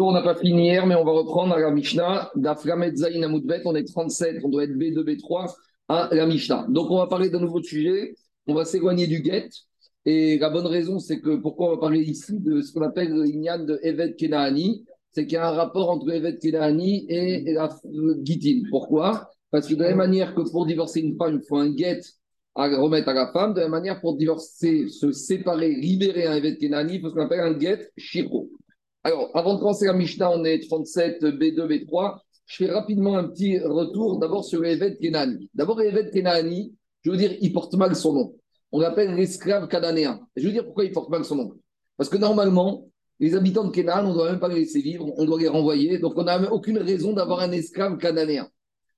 On n'a pas fini hier, mais on va reprendre à la Mishnah. D'Aframet Amoudbet, on est 37, on doit être B2, B3 à la Mishnah. Donc on va parler d'un nouveau sujet. On va s'éloigner du get. Et la bonne raison, c'est que pourquoi on va parler ici de ce qu'on appelle l'Inyan de Evet Kenaani? C'est qu'il y a un rapport entre Evet Kenaani et la Gitin. Pourquoi? Parce que de la même manière que pour divorcer une femme, il faut un get à remettre à la femme, de la même manière pour divorcer, se séparer, libérer un Evet Kenaani, il faut ce qu'on appelle un get Shiro. Alors, avant de commencer la Mishnah, on est 37, B2, B3. Je fais rapidement un petit retour d'abord sur Evet Kenani. D'abord, Evet Kenani, je veux dire, il porte mal son nom. On l'appelle l'esclave cananéen. Je veux dire pourquoi il porte mal son nom. Parce que normalement, les habitants de Kenan, on ne doit même pas les laisser vivre, on doit les renvoyer. Donc, on n'a aucune raison d'avoir un esclave cananéen.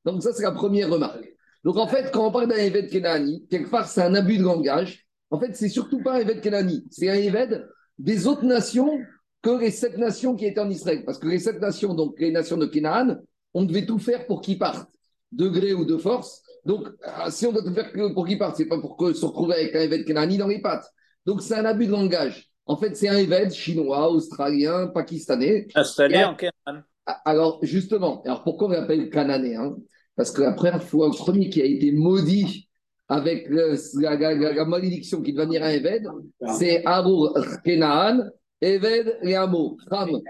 Donc, ça, c'est la première remarque. Donc, en fait, quand on parle d'un Evet Kenani, quelque part, c'est un abus de langage. En fait, c'est surtout pas un Evet Kenani, c'est un Evet des autres nations que les sept nations qui étaient en Israël. Parce que les sept nations, donc les nations de Canaan, on devait tout faire pour qu'ils partent, de gré ou de force. Donc, euh, si on doit tout faire pour qu'ils partent, c'est pas pour se retrouver avec un évêque Canaani dans les pattes. Donc, c'est un abus de langage. En fait, c'est un évêque chinois, australien, pakistanais. Installé en Canaan. Ah, alors, justement, alors pourquoi on l'appelle cananéen Parce que la première fois, le premier qui a été maudit avec la, malédiction qui devenir un évêque, c'est Arur Kenaan, Eved et Amo, le,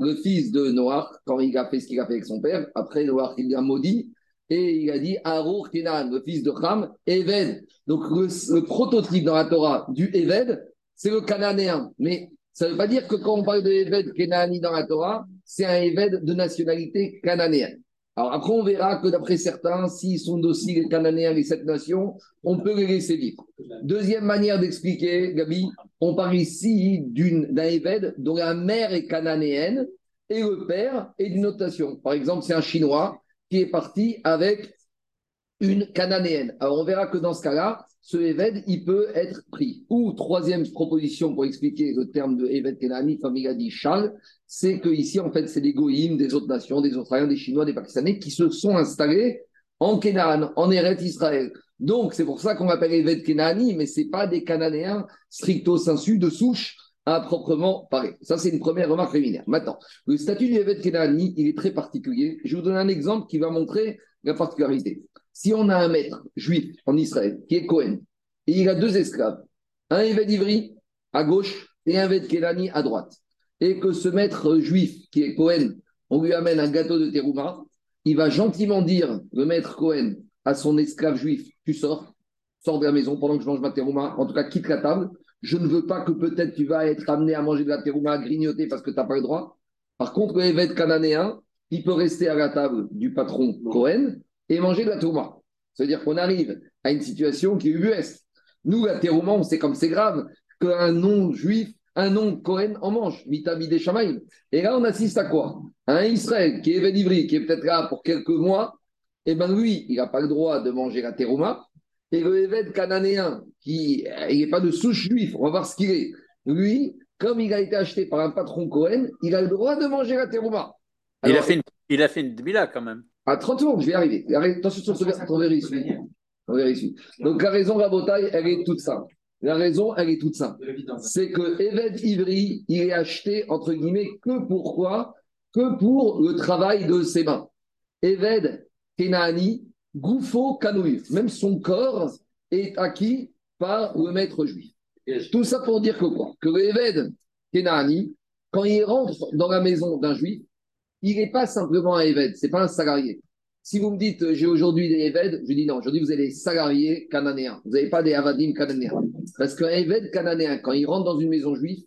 le fils de Noach, quand il a fait ce qu'il a fait avec son père, après Noach, il a maudit, et il a dit Arour Kenan, le fils de Ham, Eved. Donc le, prototype dans la Torah du Eved, c'est le cananéen. Mais ça ne veut pas dire que quand on parle de Eved Kenani dans la Torah, c'est un Eved de nationalité cananéenne. Alors après, on verra que d'après certains, s'ils sont dociles, les Cananéens, les sept nations, on peut les laisser vivre. Deuxième manière d'expliquer, Gabi, on parle ici d'un évêque dont la mère est cananéenne et le père est d'une autre nation. Par exemple, c'est un Chinois qui est parti avec une cananéenne. Alors on verra que dans ce cas-là, ce Eved, il peut être pris. Ou troisième proposition pour expliquer le terme de Eved Kenani, dit Charles, c'est que ici en fait c'est Goïms, des autres nations, des Australiens, des Chinois, des Pakistanais qui se sont installés en Kenan, en Eret Israël. Donc c'est pour ça qu'on appelle Eved Kenani, mais c'est pas des Cananéens stricto sensu de souche à proprement parler. Ça c'est une première remarque préliminaire. Maintenant, le statut du Eved Kenani, il est très particulier. Je vous donne un exemple qui va montrer la particularité. Si on a un maître juif en Israël qui est Cohen, et il a deux esclaves, un Eved Ivri à gauche et un Eved Kelani à droite, et que ce maître juif qui est Cohen, on lui amène un gâteau de terouma, il va gentiment dire, le maître Cohen, à son esclave juif, tu sors, sors de la maison pendant que je mange ma terouma, en tout cas quitte la table, je ne veux pas que peut-être tu vas être amené à manger de la terouma, à grignoter parce que tu n'as pas le droit. Par contre, Eved cananéen, il peut rester à la table du patron Cohen et manger de la terouma. C'est-à-dire qu'on arrive à une situation qui est ubuesque. Nous, la terouma, on sait comme c'est grave qu'un non-juif, un non-Cohen en mange, mitabi des Shamaïm. Et là, on assiste à quoi? Un Israël qui est vénivri, qui est peut-être là pour quelques mois, et eh bien lui, il n'a pas le droit de manger la terouma. Et le évêque cananéen, qui n'est pas de souche juif, on va voir ce qu'il est. Lui, comme il a été acheté par un patron Cohen, il a le droit de manger la terouma. il, a fait une, il a fait une quand même. À 30 secondes, je vais arriver. Attention sur ce on vérifie. On vérifie. Donc la raison, Rabotaille, elle est toute simple. La raison, elle est toute simple. C'est que Eved Ivry, il est acheté, entre guillemets, que pourquoi? Que pour le travail de ses mains. Eved Kenaani, Goufo Kanouï. Même son corps est acquis par le maître juif. Tout ça pour dire que quoi? Que Eved Kenaani, quand il rentre dans la maison d'un juif, il n'est pas simplement un Eved, ce n'est pas un salarié. Si vous me dites, euh, j'ai aujourd'hui des Eved, je dis non, aujourd'hui vous avez des salariés cananéens. Vous n'avez pas des Avadim cananéens. Parce qu'un Eved cananéen, quand il rentre dans une maison juive,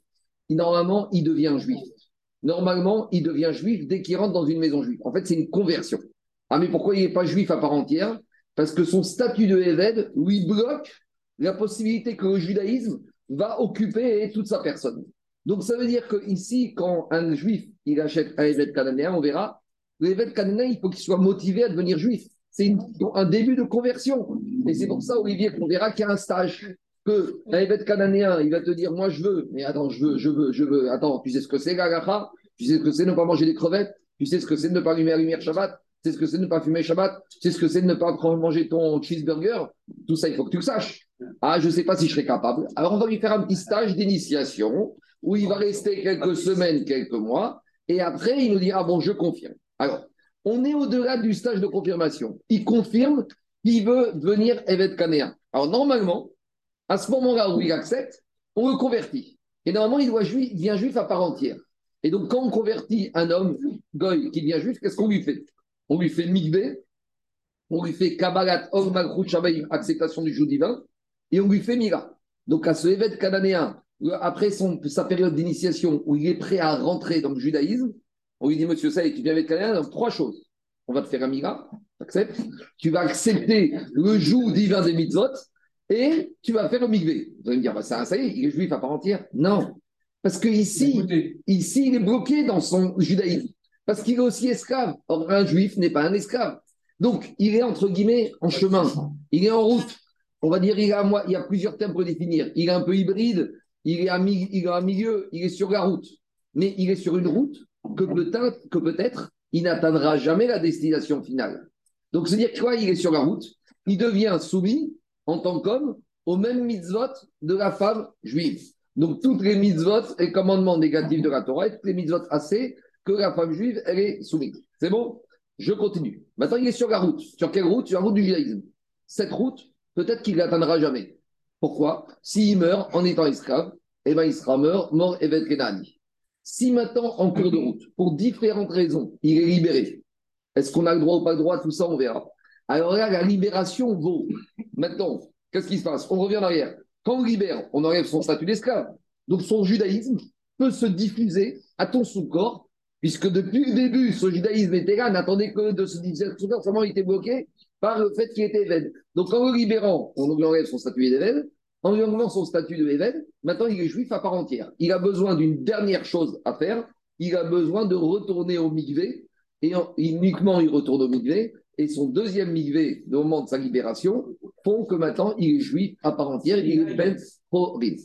normalement, il devient juif. Normalement, il devient juif dès qu'il rentre dans une maison juive. En fait, c'est une conversion. Ah, mais pourquoi il n'est pas juif à part entière? Parce que son statut de Eved lui bloque la possibilité que le judaïsme va occuper toute sa personne. Donc ça veut dire que ici, quand un juif il achète un évêque cananéen, on verra, l'évêque cananéen, il faut qu'il soit motivé à devenir juif. C'est un début de conversion. Et c'est pour ça, Olivier, qu'on verra qu'il y a un stage. Que un évêque cananéen, il va te dire, moi je veux, mais attends, je veux, je veux, je veux. Attends, tu sais ce que c'est, Gagacha Tu sais ce que c'est ne pas manger des crevettes? Tu sais ce que c'est de ne pas allumer la lumière Shabbat? Tu sais ce que c'est de ne pas fumer Shabbat? Tu sais ce que c'est de ne pas manger ton cheeseburger? Tout ça, il faut que tu le saches. Ah, je ne sais pas si je serai capable. Alors, on va lui faire un petit stage d'initiation où il va rester quelques semaines, quelques mois, et après, il nous dit, ah bon, je confirme. Alors, on est au-delà du stage de confirmation. Il confirme qu'il veut venir Evet Kanéa. Alors, normalement, à ce moment-là où il accepte, on le convertit. Et normalement, il, doit devient juif à part entière. Et donc, quand on convertit un homme, goy, qui devient juif, qu'est-ce qu'on lui fait? On lui fait mikvé, on lui fait kabbalat, or malchut acceptation du jour divin, et on lui fait mira. Donc, à ce évêque cananéen, après son, sa période d'initiation, où il est prêt à rentrer dans le judaïsme, on lui dit, monsieur Saïd, tu viens avec cananéen, donc trois choses. On va te faire un mira, acceptes. Tu vas accepter le jour divin des mitzvot, et tu vas faire le mikvé. Vous allez me dire, bah, ça, ça y est, il est juif à part entière. Non. Parce que ici, ici, il est bloqué dans son judaïsme. Parce qu'il est aussi esclave. Or, un juif n'est pas un esclave. Donc, il est entre guillemets en chemin. Il est en route. On va dire, il, a, il y a plusieurs termes pour définir. Il est un peu hybride. Il est, à, milieu. Il est sur la route. Mais il est sur une route que peut-être, que il n'atteindra jamais la destination finale. Donc, c'est-à-dire quoi Il est sur la route. Il devient soumis en tant qu'homme au même mitzvot de la femme juive. Donc, toutes les mitzvot et commandements négatifs de la Torah, toutes les mitzvot assez que la femme juive, elle est soumise. C'est bon? Je continue. Maintenant, il est sur la route. Sur quelle route? Sur la route du judaïsme. Cette route, peut-être qu'il ne l'atteindra jamais. Pourquoi? S'il meurt en étant esclave, eh ben, il sera mort, mort Evet Kenani. Si maintenant, en cours de route, pour différentes raisons, il est libéré, est-ce qu'on a le droit ou pas le droit? Tout ça, on verra. Alors là, la libération vaut. Maintenant, qu'est-ce qui se passe? On revient en arrière. Quand on libère, on enlève son statut d'esclave. Donc son judaïsme peut se diffuser à ton sous-corps, puisque depuis le début, ce judaïsme était là, n'attendait que de se diffuser à son corps, seulement il était bloqué par le fait qu'il était évêque. Donc en le libérant, on lui enlève son statut d'évêque, en lui enlevant son statut de maintenant il est juif à part entière. Il a besoin d'une dernière chose à faire, il a besoin de retourner au mikvé, et uniquement il retourne au mikvé, et son deuxième migvé, au moment de sa libération, font que maintenant il est juif à part entière, il est ben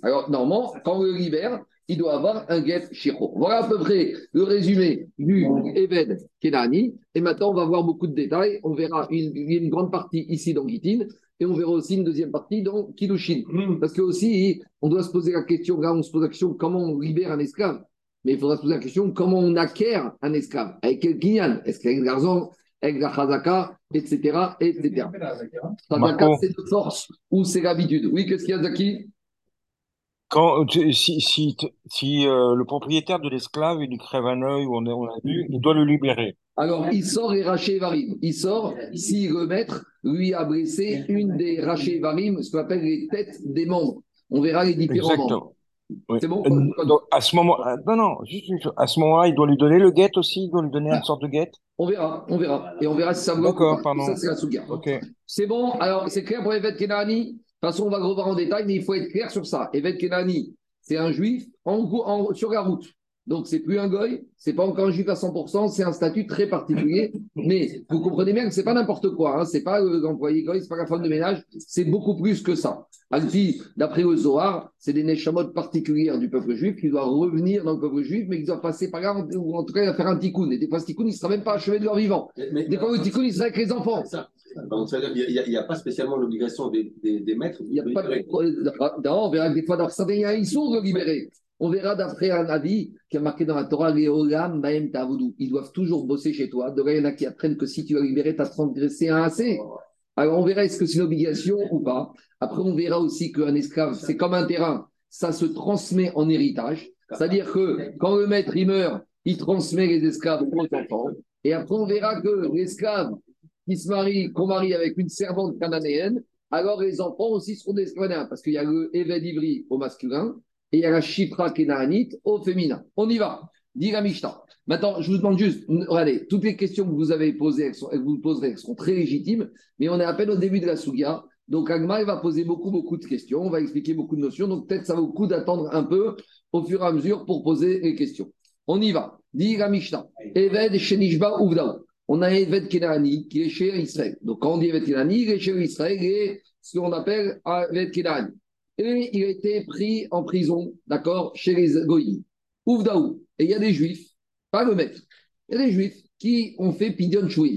Alors, normalement, quand on le libère, il doit avoir un get shiro. Voilà à peu près le résumé du Eved Kenani. Et maintenant, on va voir beaucoup de détails. On verra une, une grande partie ici dans Gitin. Et on verra aussi une deuxième partie dans Kilushin. Mm. Parce que aussi, on doit se poser la question, là, on se pose la question comment on libère un esclave? Mais il faudra se poser la question comment on acquiert un esclave? Avec quel kinyan? Est-ce qu'avec l'argent avec la chazaka, etc. etc. Chazaka, c'est de force ou c'est l'habitude. Oui, qu'est-ce qu'il y a, Zaki? Quand, si, si, si euh, le propriétaire de l'esclave il crève un œil ou on, on a vu, il doit le libérer. Alors, il sort et raché varim. Il sort si le maître lui a blessé une des rachés varim, ce qu'on appelle les têtes des membres. On verra les différents Exactement. membres. C'est bon euh, À ce moment, euh, non, non, à ce moment-là, il doit lui donner le guet aussi, il doit lui donner une sorte de guet. On verra, on verra. Et on verra si ça me D'accord, pardon. Ça, c'est la souga. C'est bon, alors c'est clair pour Evet Kenani? De toute façon, on va revoir en détail, mais il faut être clair sur ça. Evet Kenani, c'est un juif en, en, sur la route. Donc, c'est plus un goy, c'est pas encore un juif à 100%, c'est un statut très particulier. Mais vous comprenez bien que c'est pas n'importe quoi. Hein. C'est pas l'employé goy, c'est pas la femme de ménage, c'est beaucoup plus que ça. Alpi, d'après le Zohar, c'est des neshamot particulières du peuple juif qui doivent revenir dans le peuple juif, mais qui doivent passer par là, ou en tout cas faire un tikkun. Et des fois, ce tikkun, il ne sera même pas achevé de leur vivant. des fois, le tikkun, il sera avec les enfants. Il n'y a, pas spécialement l'obligation des, des, maîtres. Il n'y a pas de. Non, on verra que des fois, dans certains, il y a un de libérer. On verra d'après un avis qui a marqué dans la Torah, les Ils doivent toujours bosser chez toi. De là, il y en a qui apprennent que si tu as libéré, tu as transgressé un assez. Alors on verra est-ce que c'est une obligation ou pas. Après, on verra aussi qu'un esclave, c'est comme un terrain. Ça se transmet en héritage. C'est-à-dire que quand le maître il meurt, il transmet les esclaves aux enfants. Et après, on verra que l'esclave qui se marie, qu'on marie avec une servante cananéenne, alors les enfants aussi seront des esclaves parce qu'il y a le Eved Ivri au masculin et il y a la Shifra Kenaanite au féminin. On y va. Dit la Maintenant, je vous demande juste, regardez, toutes les questions que vous avez posées, que vous poserez, seront très légitimes, mais on est à peine au début de la Sougia. Donc, Agma, va poser beaucoup, beaucoup de questions, on va expliquer beaucoup de notions. Donc, peut-être ça vaut le coup d'attendre un peu au fur et à mesure pour poser les questions. On y va. Dit la Eved Shenishba Uvdao. On a Eved Kenani qui est chez Israël. Donc, quand on dit Eved Kenani, il est chez Israël et ce qu'on appelle Eved Kenani. Et il a été pris en prison, d'accord, chez les Goïs. Ouvdaou. Et il y a des juifs, pas le maître, il y a des juifs qui ont fait Pidyon Chouin.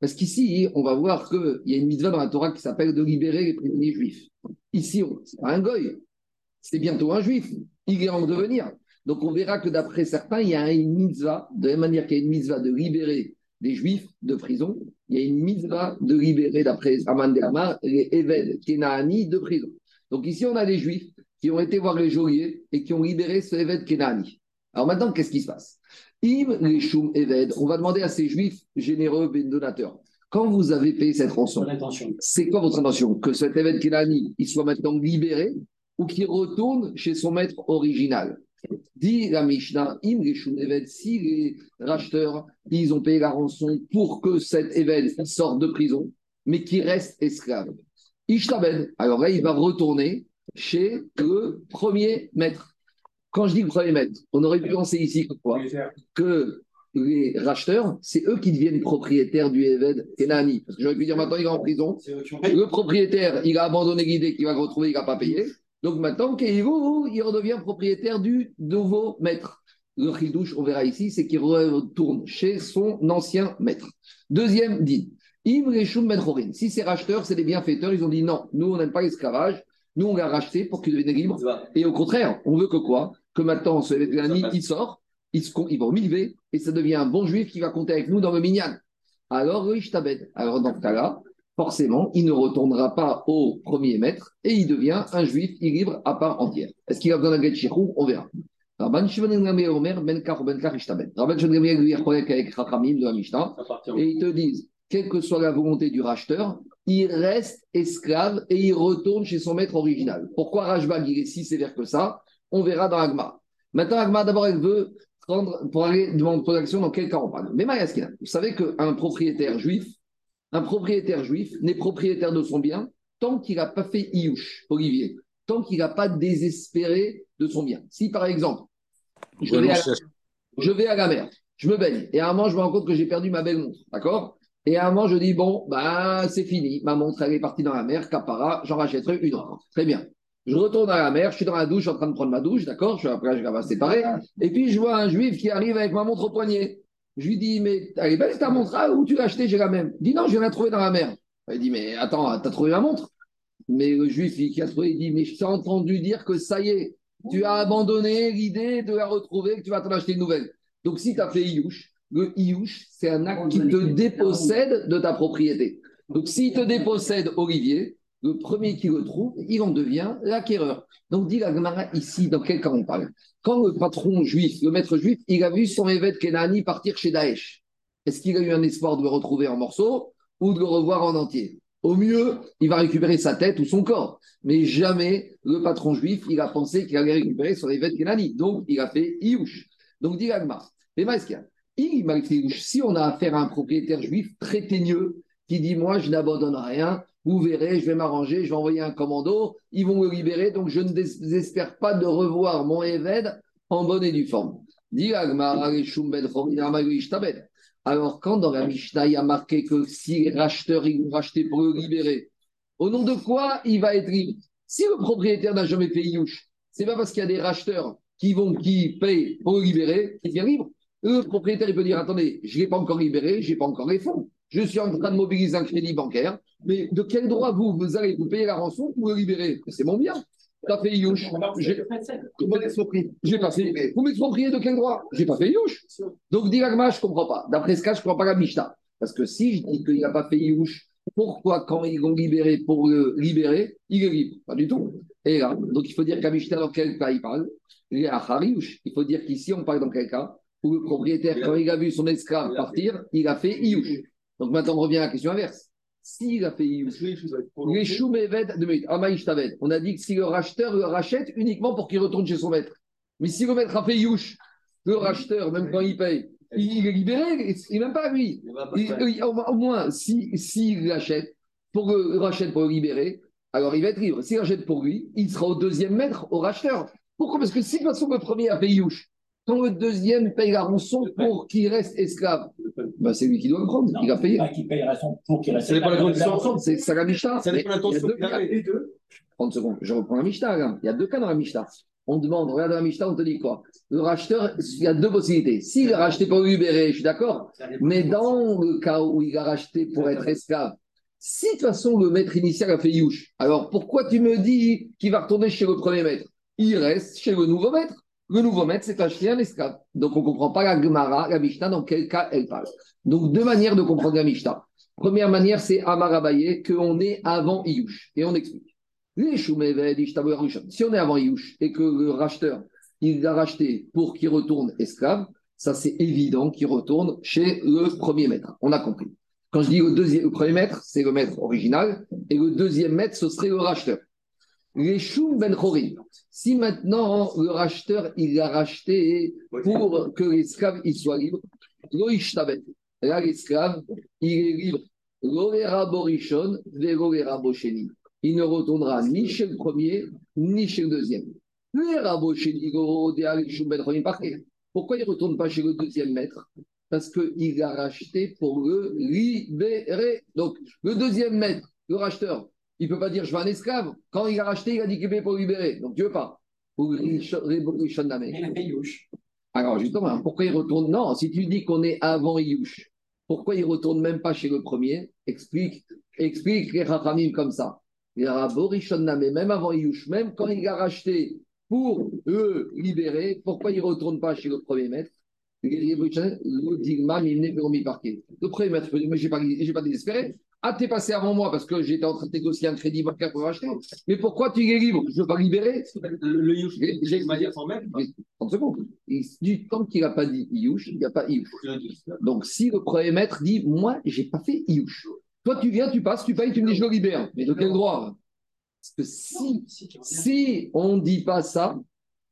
Parce qu'ici, on va voir qu'il y a une mitzvah dans la Torah qui s'appelle de libérer les prisonniers juifs. Ici, c'est pas un goy, c'est bientôt un juif. Il est en devenir. Donc on verra que d'après certains, il y a une mitzvah, de la même manière qu'il y a une mitzvah de libérer des juifs de prison, il y a une mitzvah de libérer, d'après Aman Amar, les Eved Kenaani de prison. Donc ici, on a des juifs qui ont été voir les geôliers et qui ont libéré ce Eved Kenaani. Alors maintenant, qu'est-ce qui se passe? Im les Shum Eved, on va demander à ces juifs généreux, ben donateurs, quand vous avez payé cette rançon, c'est quoi votre intention? Que cet Eved Kenaani, il soit maintenant libéré ou qu'il retourne chez son maître original? Dit la Mishnah, Im si les racheteurs, ils ont payé la rançon pour que cet Eved sorte de prison, mais qu'il reste esclave. Ishtabed, alors là, il va retourner chez le premier maître. Quand je dis le premier maître, on aurait pu penser ici que quoi? Que les racheteurs, c'est eux qui deviennent propriétaires du Eved Kenani. Parce que j'aurais pu dire maintenant, il est en prison. Le propriétaire, il a abandonné l'idée qu'il va le retrouver, il n'a pas payé. Donc maintenant, il redevient propriétaire du nouveau maître. Le chidouche, on verra ici, c'est qu'il retourne chez son ancien maître. Deuxième dit, si ces racheteurs, c'est des bienfaiteurs, ils ont dit non, nous, on n'aime pas l'esclavage, nous, on l'a racheté pour qu'il devienne libre. Et au contraire, on veut que quoi? Que maintenant, ce il sort, il, se, il va au et ça devient un bon juif qui va compter avec nous dans le minyan. Alors, Alors, dans ce cas-là, forcément, il ne retournera pas au premier maître et il devient un juif libre à part entière. Est-ce qu'il a besoin d'un get On verra. Rabban Shimon Omer, Ben Kar Ben Kar Ishtabed. Rabban Shimon lui avec Chachamim de la Mishnah, et ils te disent quelle que soit la volonté du racheteur, il reste esclave et il retourne chez son maître original. Pourquoi Rajbag il est si sévère que ça? On verra dans Agma. Maintenant, Agma, d'abord, elle veut prendre pour aller demander protection dans quel cas on parle. Mais Mayaskina, vous savez qu'un propriétaire juif, un propriétaire juif n'est propriétaire de son bien tant qu'il n'a pas fait Iouche, Olivier, tant qu'il n'a pas désespéré de son bien. Si par exemple, je vais, à la, je vais à la mer, je me baigne, et à un moment, je me rends compte que j'ai perdu ma belle montre, d'accord? Et à un moment, je dis, bon, bah, c'est fini. Ma montre, elle est partie dans la mer, capara, j'en rachèterai une autre. Très bien. Je retourne à la mer, je suis dans la douche, en train de prendre ma douche, d'accord? Je, Après, je vais séparer. Et puis, je vois un juif qui arrive avec ma montre au poignet. Je lui dis, mais elle est belle ta montre ah, Où tu l'as achetée J'ai la même. Il dit, non, je viens de la trouver dans la mer. Il dit, mais attends, t'as trouvé ma montre? Mais le juif qui a trouvé, il dit, mais je t'ai entendu dire que ça y est, tu as abandonné l'idée de la retrouver, que tu vas t'en acheter une nouvelle. Donc, si tu as fait Iouche, le iouche, c'est un acte qui te dépossède de ta propriété. Donc, s'il te dépossède Olivier, le premier qui le trouve, il en devient l'acquéreur. Donc, dit la ici, dans quel cas on parle? Quand le patron juif, le maître juif, il a vu son évêque Kenani partir chez Daesh, est-ce qu'il a eu un espoir de le retrouver en morceaux ou de le revoir en entier? Au mieux, il va récupérer sa tête ou son corps. Mais jamais le patron juif, il a pensé qu'il allait récupérer son évêque Kenani. Donc, il a fait Iouch. Donc, dit la Gemara. Mais si on a affaire à un propriétaire juif très teigneux qui dit Moi, je n'abandonne rien, vous verrez, je vais m'arranger, je vais envoyer un commando, ils vont me libérer, donc je ne désespère pas de revoir mon Eved en bonne et due forme. Alors, quand dans la Mishnah, il y a marqué que si les racheteurs ils vont racheter pour le libérer, au nom de quoi il va être libre? Si le propriétaire n'a jamais fait Youch, c'est pas parce qu'il y a des racheteurs qui vont qui payent pour le libérer qu'il devient libre. Le propriétaire, peut dire attendez, je ne l'ai pas encore libéré, je n'ai pas encore les fonds. Je suis en train de mobiliser un crédit bancaire, mais de quel droit vous, vous allez vous payer la rançon pour le libérer? C'est mon bien. Tu as fait Youch. J'ai pas fait. Vous m'expropriez de quel droit? J'ai pas fait Youch. Donc, Diragma, je ne comprends pas. D'après ce cas, je ne comprends pas la Mishnah. Parce que si je dis qu'il n'a pas fait Youch, pourquoi, quand ils l'ont libéré pour le libérer, il est libre? Pas du tout. Et là, donc il faut dire qu'à Mishnah, dans quel cas il parle? Il est à Il faut dire qu'ici, on parle dans quel cas? Où le propriétaire, quand il a vu son esclave partir, il a fait Iouch. Donc maintenant, on revient à la question inverse. S'il a fait Iouch, on a dit que si le racheteur le rachète uniquement pour qu'il retourne chez son maître. Mais si le maître a fait Iouch, le racheteur, même quand il paye, il est libéré, il n'est même pas lui. au moins, s'il si, l'achète, pour le rachète pour le libérer, alors il va être libre. S'il rachète pour lui, il sera au deuxième maître, au racheteur. Pourquoi? Parce que si de toute façon le premier a fait Iouch, quand le deuxième paye la rançon pour qu'il reste esclave, bah, c'est lui qui doit le prendre. il a payé. Pas qui paye la rançon pour qu'il reste esclave. C'est ça la Mishnah. Ça dépend de 30 secondes, je reprends la Mishnah. Il y a deux cas dans la Mishnah. On demande, regarde la Mishnah, on te dit quoi? Le racheteur, il y a deux possibilités. S'il a racheté pour libérer, je suis d'accord. Mais dans le cas où il a racheté pour être esclave, si de toute façon le maître initial a fait Youch, alors pourquoi tu me dis qu'il va retourner chez le premier maître? Il reste chez le nouveau maître. Le nouveau maître s'est acheté un esclave. Donc on ne comprend pas la Gemara, la Mishnah, dans quel cas elle parle. Donc deux manières de comprendre la Mishnah. Première manière, c'est Amarabaye, qu'on est avant Iyush. Et on explique. Si on est avant Iyush et que le racheteur, il l'a racheté pour qu'il retourne esclave, ça c'est évident qu'il retourne chez le premier maître. On a compris. Quand je dis le, deuxième, le premier maître, c'est le maître original, et le deuxième maître, ce serait le racheteur. Les Shum Ben Chorim. Si maintenant le racheteur, il l'a racheté pour que l'esclave il soit libre. Là, l'esclave, il est libre. Borishon. Il ne retournera ni chez le premier, ni chez le deuxième. Ben Pourquoi il ne retourne pas chez le deuxième maître? Parce qu'il l'a racheté pour le libérer. Donc, le deuxième maître, le racheteur, il ne peut pas dire je veux un esclave. Quand il a racheté, il a dit qu'il paye pour libérer. Donc, veux pas. Ou Yush. Alors justement, pourquoi il retourne? Non, si tu dis qu'on est avant Iyush, pourquoi il retourne même pas chez le premier? Explique, explique les Rachamim comme ça. Les même avant Iyush, même quand il a racheté pour le libérer, pourquoi il retourne pas chez le premier maître? Le premier maître, peut dire, mais je n'ai pas, pas désespéré. Ah, t'es passé avant moi parce que j'étais en train de négocier un crédit bancaire pour acheter. Mais pourquoi tu es libre? Je ne veux pas libérer. Le, Yush, J'ai- de manière formelle, Mais, 30 secondes. Il- Du temps qu'il n'a pas dit Iyush, il n'y a pas Iyush. Donc, si le premier maître dit Moi, j'ai pas fait Iyush. Toi, tu viens, tu passes, tu payes, tu me dis Je le libère. Mais de quel droit? Parce que si, si on ne dit pas ça,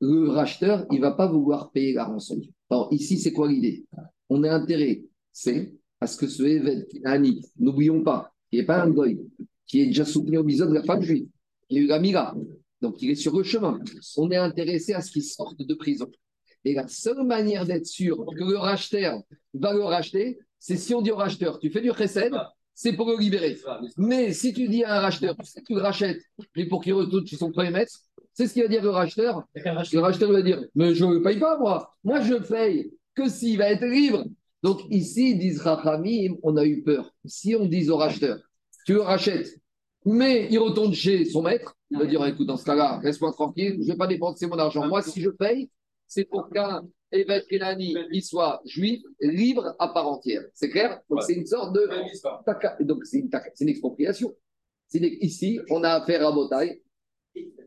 le racheteur, il ne va pas vouloir payer la rançon. Alors, ici, c'est quoi l'idée? On est intérêt, c'est à ce que ce évêque, Annie, n'oublions pas, qui n'est pas un goy, qui est déjà soutenu au biseau de la femme juive, il a eu la mira, donc il est sur le chemin. On est intéressé à ce qu'il sorte de prison. Et la seule manière d'être sûr que le racheteur va le racheter, c'est si on dit au racheteur, tu fais du chesed, c'est pour le libérer. Mais si tu dis à un racheteur, tu sais que tu le rachètes, mais pour qu'il retourne chez son premier maître, c'est ce qu'il va dire le racheteur. Le racheteur va dire, mais je ne paye pas moi. Moi, je paye que s'il va être libre. Donc ici, ils disent Rachamim, on a eu peur. Si on dit au racheteur, tu le rachètes, mais il retourne chez son maître, il va dire, écoute, dans ce cas-là, laisse-moi tranquille, je ne vais pas dépenser mon argent. Moi, si je paye, c'est pour qu'un évêque Kenani, il soit juif, libre à part entière. C'est clair? Donc c'est une sorte de... Donc c'est une, une expropriation. Ici, on a affaire à Botaï.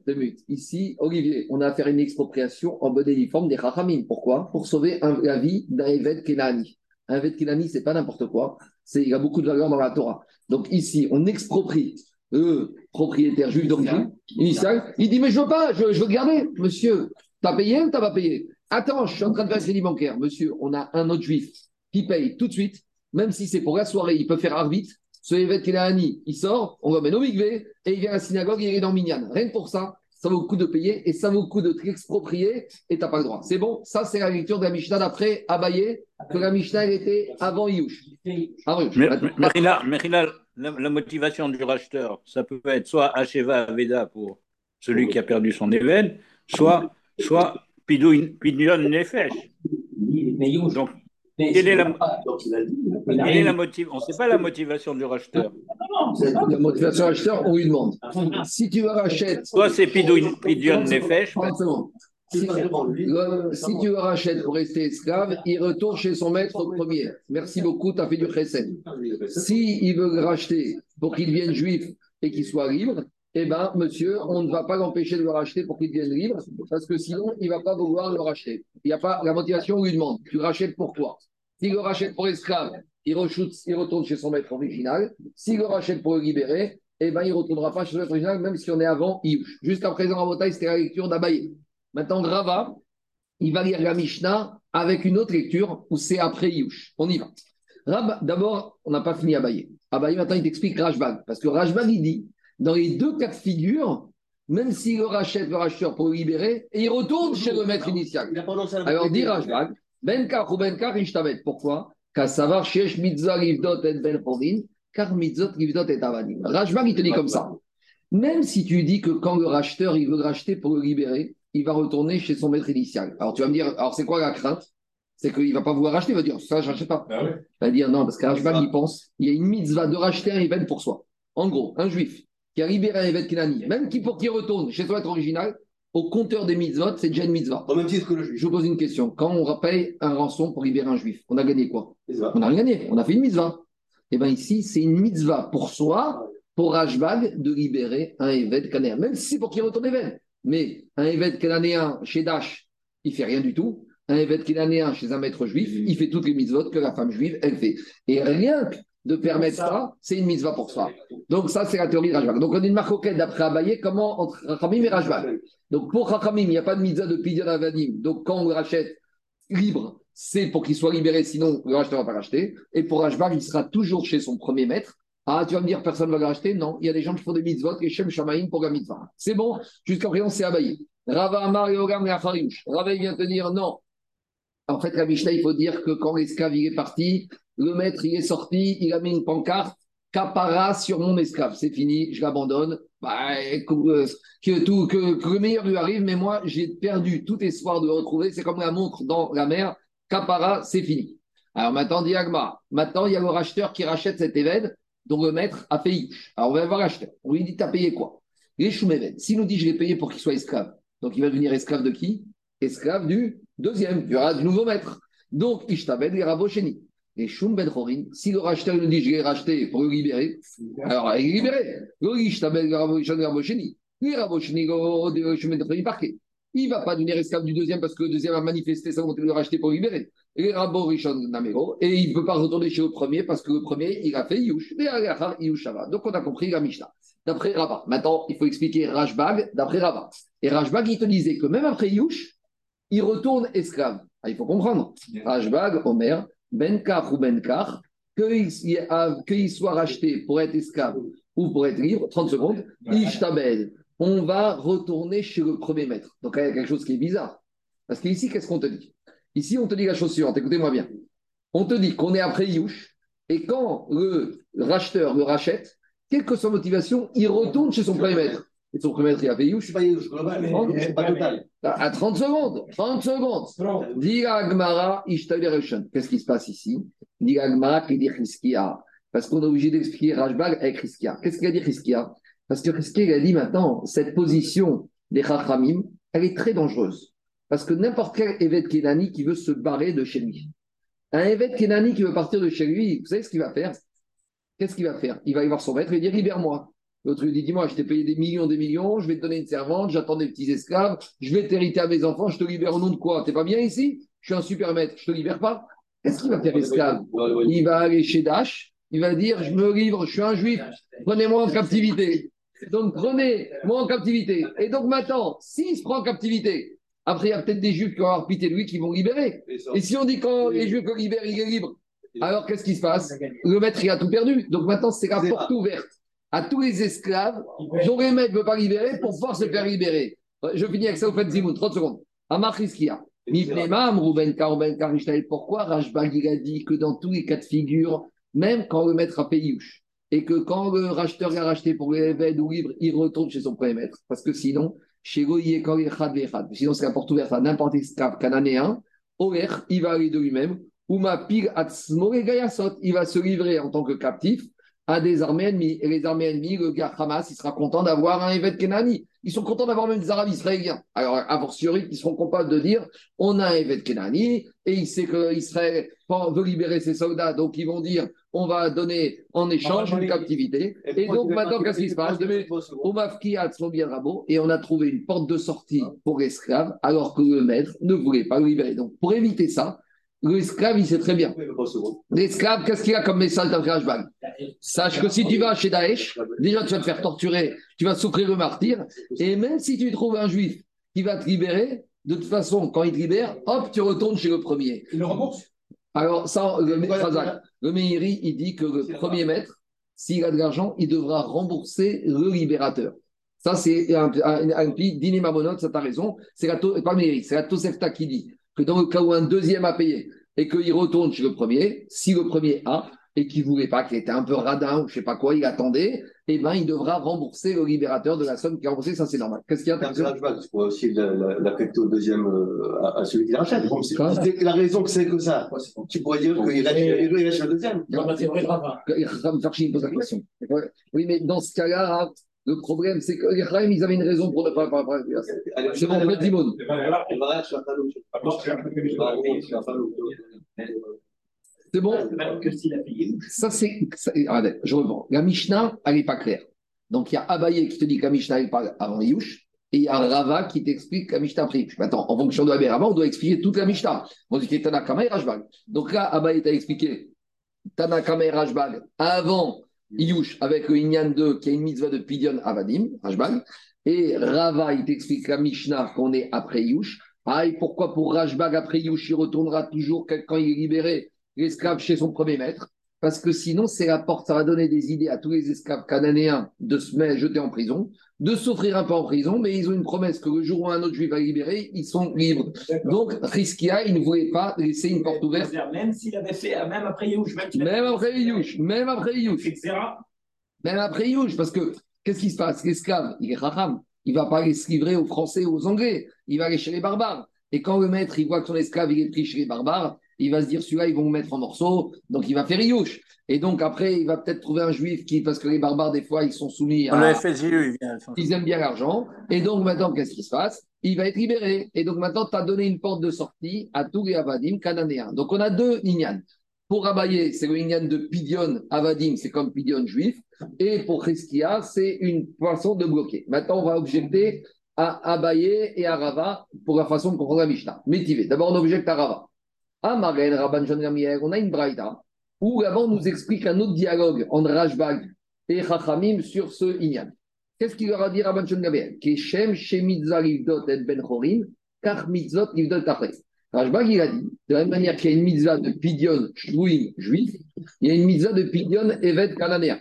Deux minutes. Ici, Olivier, on a affaire à une expropriation en bonne et forme des Chachamim. Pourquoi? Pour sauver un- la vie d'un évêque Kenani. Un évêque Kenani, c'est pas n'importe quoi. C'est, il y a beaucoup de valeur dans la Torah. Donc ici, on exproprie le propriétaire juif d'origine initiale. Il dit, mais je veux pas, je, je veux garder. Monsieur, t'as payé ou t'as pas payé? Attends, je suis en train de faire un crédit bancaire. Monsieur, on a un autre juif qui paye tout de suite, même si c'est pour la soirée, il peut faire arbitre. Ce évêque Kenani, il sort, on l'emmène au mikvé et il vient à la synagogue et il est dans Minyan. Rien que pour ça, ça vaut le coup de payer et ça vaut le coup de t'exproprier et t'as pas le droit. C'est bon Ça, c'est la lecture de la Mishnah d'après Abaye, que la Mishnah, elle était avant Iyush. Avant. Mais, mais- Mérina, la, la motivation du racheteur, ça peut être soit Hacheva Aveda pour celui qui a perdu son événement, soit, soit Pidouin- Pidyon Nefesh. Mais Yush. Donc, Mais quelle est la- est la motive On ne sait pas la motivation du racheteur. La motivation acheteur, on lui demande. Si tu rachètes. Soit c'est Pidouin- Nefesh, 30 secondes. Si, le- si tu le rachètes pour rester esclave, il retourne chez son maître au premier. Merci beaucoup, tu as fait du chesed. Si il veut le racheter pour qu'il devienne juif et qu'il soit libre, eh bien, monsieur, on ne va pas l'empêcher de le racheter pour qu'il devienne libre, parce que sinon, il ne va pas vouloir le racheter. Il y a pas la motivation, on lui demande. Tu rachètes pourquoi S'il le rachète pour esclave, il, il retourne chez son maître original. S'il le rachète pour le libérer, eh ben, il ne retournera pas chez son maître original, même si on est avant Iyush. Jusqu'à présent, en bataille, c'était la lecture d'Abaye. Maintenant, Rava, il va lire la Mishnah avec une autre lecture où c'est après Iyush. On y va. Rab, d'abord, on n'a pas fini Abaye. Abaye, maintenant, il t'explique Rajbag. Parce que Rajbag, il dit, dans les deux cas de figure, même s'il le rachète le racheteur pour le libérer, et il retourne chez le maître initial. Alors, dit Rajbag, Ben Kar ou Ben Kar, Ishtabet. Pourquoi? Car savoir Shesh Rivdot et Ben car Mitzvot Rivdot et Avadim. Rajbag, il te dit comme ça. Même si tu dis que quand le racheteur, il veut le racheter pour le libérer, il va retourner chez son maître initial. Alors, tu vas me dire, alors c'est quoi la crainte? C'est qu'il ne va pas vouloir racheter, il va dire, ça, je n'achète pas. Ah ouais. Il va dire, non, parce que Rajbag, il pense, il y a une mitzvah de racheter un évêque pour soi. En gros, un juif qui a libéré un évêque Kenani, même qui, pour qu'il retourne chez son maître original, au compteur des mitzvot, c'est déjà une mitzvah. Au même titre que le Je vous pose une question. Quand on paye un rançon pour libérer un juif, on a gagné quoi? Mitzvah. On n'a rien gagné, on a fait une mitzvah. Et bien ici, c'est une mitzvah pour soi, pour Rashbag, de libérer un évêque cananéen, même si c'est pour qu'il retourne évêque. Mais un évêque cananéen chez Dash, il fait rien du tout. Un évêque cananéen chez un maître juif, il fait toutes les mitzvot que la femme juive, elle fait. Et rien que de permettre ça, c'est une mitzvah pour soi. Donc ça, c'est la théorie de Rashbag. Donc on a une marque d'après Abaye, comment entre Rachamim et Rashbag. Donc pour Rachamim, il n'y a pas de mitzvah de Pidyon Avadim. Donc quand on le rachète libre, c'est pour qu'il soit libéré, sinon le racheteur ne va pas racheter. Et pour Rashbag, il sera toujours chez son premier maître. Ah, tu vas me dire, personne ne va le racheter? Non, il y a des gens qui font des mitzvot, et Shem Shamaïm pour la mitzvah. C'est bon, jusqu'à présent, c'est Abaye. Rava Amar et Ogam. Rava, il vient te dire non. En fait, la Mishnah, il faut dire que quand l'esclave est parti, le maître est sorti, il a mis une pancarte, capara sur mon esclave. C'est fini, je l'abandonne. Bah, que, euh, que le meilleur lui arrive, mais moi, j'ai perdu tout espoir de le retrouver. C'est comme la montre dans la mer. Capara, c'est fini. Alors maintenant, dit Agma, maintenant, il y a le racheteur qui rachète cet événement dont le maître a fait Yush. Alors on va voir l'acheteur. On lui dit, t'as payé quoi? Les. S'il nous dit, je l'ai payé pour qu'il soit esclave, donc il va devenir esclave de qui? Esclave du deuxième, il y aura du nouveau maître. Donc, Ishtabed et Rabosheni. Les Shum Ben Horin, si le racheteur nous dit, je l'ai racheté pour le libérer, alors il est libéré. Le Ishtabed et Rabosheni. Les Rabosheni, Shum Ben est parqué. Il ne va pas devenir esclave du deuxième parce que le deuxième a manifesté sa volonté de le racheter pour le libérer. Les Rabo Namero, et il ne peut pas retourner chez le premier parce que le premier, il a fait Yush. Et. Donc on a compris la Mishnah. D'après Rabat. Maintenant, il faut expliquer Rashbag d'après Rabat. Et Rashbag, il te disait que même après Yush, il retourne esclave. Ah, il faut comprendre. Rashbag, Omer, Benkar ou Benkar, qu'il soit racheté pour être esclave ou pour être libre, 30 secondes, Ishtabel, on va retourner chez le premier maître. Donc il y a quelque chose qui est bizarre. Parce qu'ici, qu'est-ce qu'on te dit? Ici, on te dit la chose suivante, écoutez-moi bien. On te dit qu'on est après Yush, et quand le racheteur le rachète, quelle que soit motivation, il retourne chez son premier maître. Et son premier il a fait Yush. C'est pas global, mais pas total. À 30 secondes, 30 secondes. Diga Agmara. Qu'est-ce qui se passe ici? Diga Agmara, qui dit Riskia. Parce qu'on est obligé d'expliquer Rajbag avec Riskia. Qu'est-ce qu'il a dit Riskia Parce que Riskia, il a dit maintenant, cette position des Chachamim, elle est très dangereuse. Parce que n'importe quel évêque Kénani qui veut se barrer de chez lui, un évêque Kénani qui veut partir de chez lui, vous savez ce qu'il va faire? Qu'est-ce qu'il va faire? Il va y voir son maître et dire Libère-moi. L'autre lui dit Dis-moi, je t'ai payé des millions, des millions, je vais te donner une servante, j'attends des petits esclaves, je vais t'hériter à mes enfants, je te libère au nom de quoi? T'es pas bien ici? Je suis un super maître, je te libère pas? Qu'est-ce qu'il va faire, esclave Il va aller chez Dash, il va dire Je me livre, je suis un juif, prenez-moi en captivité. Donc prenez-moi en captivité. Et donc maintenant, s'il se prend en captivité, après, il y a peut-être des juifs qui vont avoir pitié de lui qui vont libérer. Et si on dit quand les juifs le libèrent, il est libre, alors qu'est-ce qui se passe? Le maître, il a tout perdu. Donc maintenant, c'est la porte ouverte à tous les esclaves dont le maître ne veut pas libérer pour pouvoir se faire libérer. Je finis avec ça, vous faites Zimoun, 30 secondes. Amar Riskia. Pourquoi Rajbag il a dit que dans tous les cas de figure, même quand le maître a payé et que quand le racheteur a racheté pour les ou libre, il retourne chez son premier maître? Parce que sinon, chez Sinon, c'est la porte ouverte à n'importe quel esclave cananéen. Oer, il va aller de lui-même. Ou ma pire il va se livrer en tant que captif à des armées ennemies. Et les armées ennemies, le gars Hamas, il sera content d'avoir un évêque Kenani. Ils sont contents d'avoir même des Arabes israéliens. Alors, a fortiori, ils seront capables de dire on a un évêque Kenani et il sait qu'Israël veut libérer ses soldats. Donc, ils vont dire on va donner en échange une captivité. Et donc, maintenant, qu'est-ce qui se passe? Et on a trouvé une porte de sortie pour l'esclave alors que le maître ne voulait pas le libérer. Donc, pour éviter ça, L'esclave, il sait très bien. L'esclave, qu'est-ce qu'il a comme message dans Rajbag Sache que si tu vas chez Daesh, déjà tu vas te faire torturer, tu vas souffrir le martyr, et même si tu trouves un juif qui va te libérer, de toute façon, quand il te libère, hop, tu retournes chez le premier. Il le rembourse? Alors, ça, le, le Meiri, il dit que le premier maître, s'il a de l'argent, il devra rembourser le libérateur. Ça, c'est un, un, un, Dini Mamonot, ça t'a raison. C'est la, pas Meiri, c'est la Tosefta qui dit que dans le cas où un deuxième a payé et qu'il retourne chez le premier, si le premier a et qu'il ne voulait pas, qu'il était un peu radin ou je ne sais pas quoi, il attendait, eh ben, il devra rembourser le libérateur de la somme qu'il a remboursée, ça c'est normal. Qu'est-ce qu'il y a Tu pourrais aussi l'affecter au deuxième, euh, à, à celui qui rachète. C'est la raison que c'est que ça. Tu pourrais dire qu'il reste le deuxième. C'est vrai, Rava. pose la question. Oui, mais dans ce cas-là, Le problème, c'est que les Khaïm, ils avaient une raison pour ne pas parler. C'est bon, faites Dimon. C'est bon Ça, c'est. Regardez, je reprends. La Mishnah, elle n'est pas claire. Donc, il y a Abaye qui te dit que la Mishnah, elle parle avant Yush. Et il y a Rava qui t'explique que la Mishnah après Yush. Maintenant, en fonction de la Berama, on doit expliquer toute la Mishnah. On dit que Tanakama et Rajbag. Donc là, Abaye t'a expliqué Tanakama et Rajbag avant Yush avec le Inyan 2 qui a une mitzvah de Pidyon Avadim, Rajbag. Et Rava, il t'explique la Mishnah qu'on est après Yush. Ah, pourquoi pour Rajbag après Yush, il retournera toujours quand il est libéré l'esclave chez son premier maître? Parce que sinon, c'est la porte, ça va donner des idées à tous les esclaves cananéens de se mettre jeter en prison, de souffrir un peu en prison, mais ils ont une promesse que le jour où un autre juif va libérer, ils sont libres. Donc, Riskia, il ne voulait pas laisser une porte ouverte, Même s'il avait fait, même après Youch, même après Yush, même après Yush. etc. Même après Yush, parce que qu'est-ce qui se passe? L'esclave, il est racham. Il va pas se livrer aux Français ou aux Anglais. Il va aller chez les barbares. Et quand le maître, il voit que son esclave, il est pris chez les barbares, il va se dire, celui-là, ils vont me mettre en morceaux. Donc, il va faire Yush. Et donc, après, il va peut-être trouver un juif qui, parce que les barbares, des fois, ils sont soumis à. il vient. Ils aiment bien l'argent. Et donc, maintenant, qu'est-ce qui se passe? Il va être libéré. Et donc, maintenant, tu as donné une porte de sortie à tous les Avadim cananéens. Donc, on a deux Inyan. Pour Abaye, c'est le Inyan de Pidion Avadim, c'est comme Pidion juif. Et pour Cheskia, c'est une façon de bloquer. Maintenant, on va objecter à Abaye et à Rava pour la façon de comprendre la Mishnah. Métivé. D'abord, on objecte à Rava. À Maren, Rabban John Gamiel, on a une braïda où là-bas, on nous explique un autre dialogue entre Rajbag et Chachamim sur ce Inyan. Qu'est-ce qu'il leur a dit Rabban Shon Gabriel Keshem shemitzvah livdot et ben chorin, kach mitzvot livdot. Rajbag, il a dit, de la même manière qu'il y a une mitzvah de pidion shvuim juif, il y a une mitzvah de pidion evet cananéen.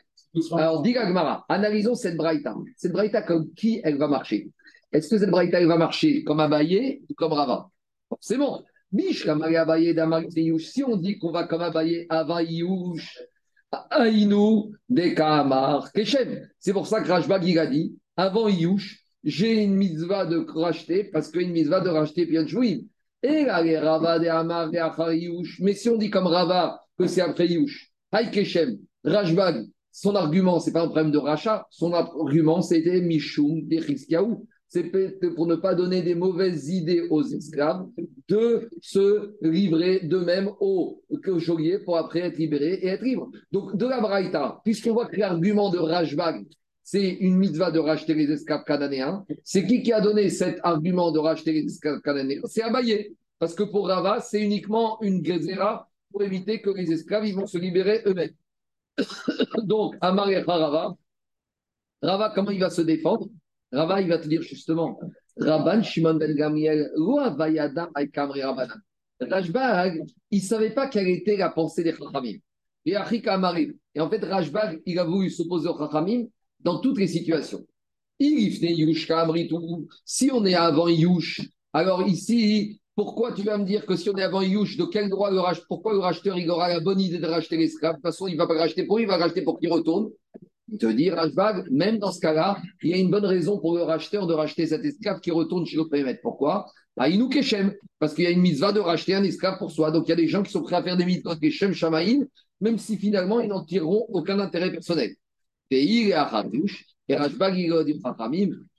Alors, dit Gagmara, analysons cette braïta. Cette braïta, comme qui elle va marcher? Est-ce que cette braïta, elle va marcher comme Abaye ou comme Rava? Forcément. Si on dit qu'on va comme Abaye avant Yush, Aïnou, Dekamar, Keshem. C'est pour ça que Rajbag, il a dit, avant Yush, j'ai une mitzvah de racheter, parce qu'il y a une mitzvah de racheter Pian Shvuim. Et là, les Rava, des Amar. Mais si on dit comme Rava que c'est après Yush, Haï Keshem, Rajbag, son argument, c'est pas un problème de rachat, son argument, c'était Mishum, des Rizkiaou. C'est pour ne pas donner des mauvaises idées aux esclaves de se livrer d'eux-mêmes au geôlier pour après être libérés et être libres. Donc, de la Braïta, puisqu'on voit que l'argument de Rajbag, c'est une mitzvah de racheter les esclaves cananéens, c'est qui qui a donné cet argument de racheter les esclaves cananéens? C'est Abaye. Parce que pour Rava, c'est uniquement une gezera pour éviter que les esclaves ils vont se libérer eux-mêmes. Donc, Amar et Rava, Rava, comment il va se défendre? Rava, il va te dire justement, Rabban Shimon ben Aikamri Rabbanan. Rajbag, il ne savait pas quelle était la pensée des Chachamim. Et. Et en fait, Rajbag, il a voulu s'opposer aux Chachamim dans toutes les situations. Si on est avant Yush, alors ici, pourquoi tu vas me dire que si on est avant Yush, de quel droit le racheteur, pourquoi le racheteur il aura la bonne idée de racheter l'esclave? De toute façon, il ne va pas racheter pour lui, il va racheter pour qu'il retourne. Te dit, Rajbag, même dans ce cas-là, il y a une bonne raison pour le racheteur de racheter cet esclave qui retourne chez le maître. Pourquoi Aïnou Keshem, parce qu'il y a une mitzvah de racheter un esclave pour soi. Donc il y a des gens qui sont prêts à faire des mitzvahs Keshem Shamaïn, même si finalement ils n'en tireront aucun intérêt personnel. Et il est à et Rajbag, il a dit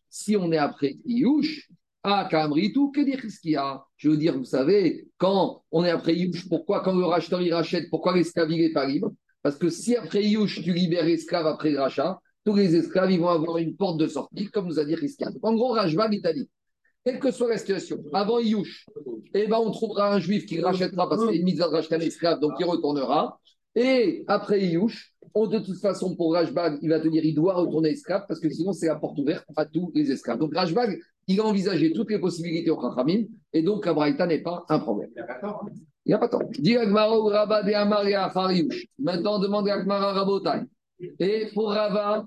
si on est après Iyush, à Kamritou, que dire ce qu'il y a? Je veux dire, vous savez, quand on est après Iyush, pourquoi quand le racheteur il rachète, pourquoi l'esclave il n'est pas libre? Parce que si après Iyush, tu libères l'esclave après rachat, tous les esclaves ils vont avoir une porte de sortie, comme nous a dit Riskia. En gros, Rajbag, il t'a dit, quelle que soit la situation, avant Iyush, eh ben, on trouvera un juif qui rachètera parce qu'il a mise à racheter un esclave, donc il retournera. Et après Iyush, on, de toute façon, pour Rajbag, il va te dire il doit retourner esclave parce que sinon, c'est la porte ouverte à tous les esclaves. Donc Rajbag, il a envisagé toutes les possibilités au Khachamim et donc la Braïta n'est pas un problème. Il n'y a pas pas tant. Dis Agmara ou Rabba de Amar et Achar Iyush. Maintenant, demande à Agmara Rabotai. Et pour Rava,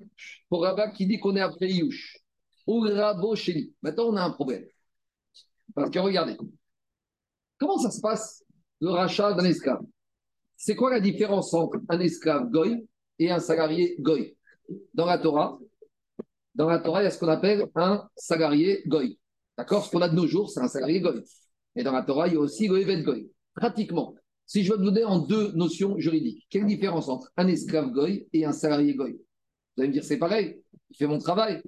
pour Rava qui dit qu'on est après Iyush, ou Rabo Sheli. Maintenant, on a un problème. Parce que regardez, comment ça se passe le rachat d'un esclave? C'est quoi la différence entre un esclave goy et un salarié goy? Dans la Torah, dans la Torah, il y a ce qu'on appelle un salarié goy. D'accord? Ce qu'on a de nos jours, c'est un salarié goy. Et dans la Torah, il y a aussi evet goy. Pratiquement, si je veux te donner en deux notions juridiques, quelle différence entre un esclave goy et un salarié goy? Vous allez me dire, c'est pareil. il fait mon travail.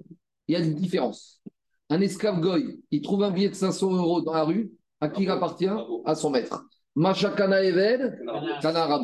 Il y a une différence. Un esclave goy, il trouve un billet de 500 euros dans la rue, à qui il appartient? À son maître. Machakana Eved, Kana.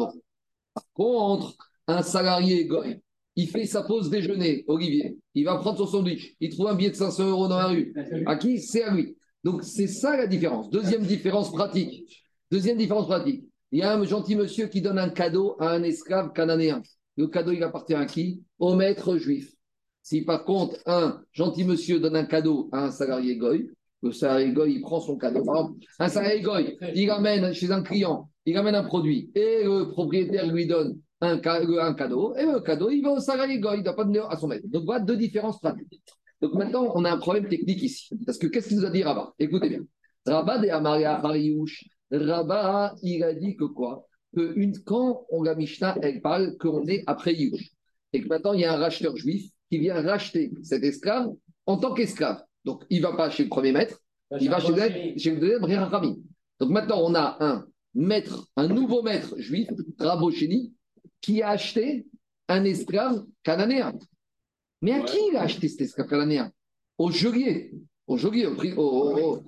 Par contre, un salarié goy, il fait sa pause déjeuner, Olivier, il va prendre son sandwich, il trouve un billet de 500 euros dans la rue. À qui? C'est à lui. Donc c'est ça la différence. Deuxième différence pratique. Deuxième différence pratique. Il y a un gentil monsieur qui donne un cadeau à un esclave cananéen. Le cadeau, il appartient à qui? Au maître juif. Si par contre, un gentil monsieur donne un cadeau à un salarié goy, le salarié goy, il prend son cadeau. Par exemple, un salarié goy, il ramène chez un client, il ramène un produit et le propriétaire lui donne un, cadeau. Et le cadeau, il va au salarié goy, il ne doit pas donner à son maître. Donc voilà deux différences pratiques. Donc maintenant, on a un problème technique ici. Parce que qu'est-ce qu'il nous a dit Rabat? Écoutez bien. Rabat de Amaria Rabat, il a dit que quoi? Que une, Quand on, la Mishnah, elle parle qu'on est après Youch. Et que maintenant, il y a un racheteur juif qui vient racheter cet esclave en tant qu'esclave. Donc, il ne va pas chez le premier maître, il va chez le, chez le deuxième Rami. Donc maintenant, on a un maître, un nouveau maître juif, Rabocheni, qui a acheté un esclave cananéen. Mais à qui il a acheté cet esclave cananéen? Au geôlier. Au geôlier, au, au, au,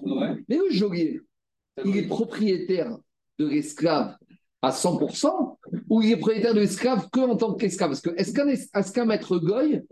Mais le geôlier, il est propriétaire de l'esclave à 100% ou il est propriétaire de l'esclave que en tant qu'esclave? Parce que est-ce qu'un maître goy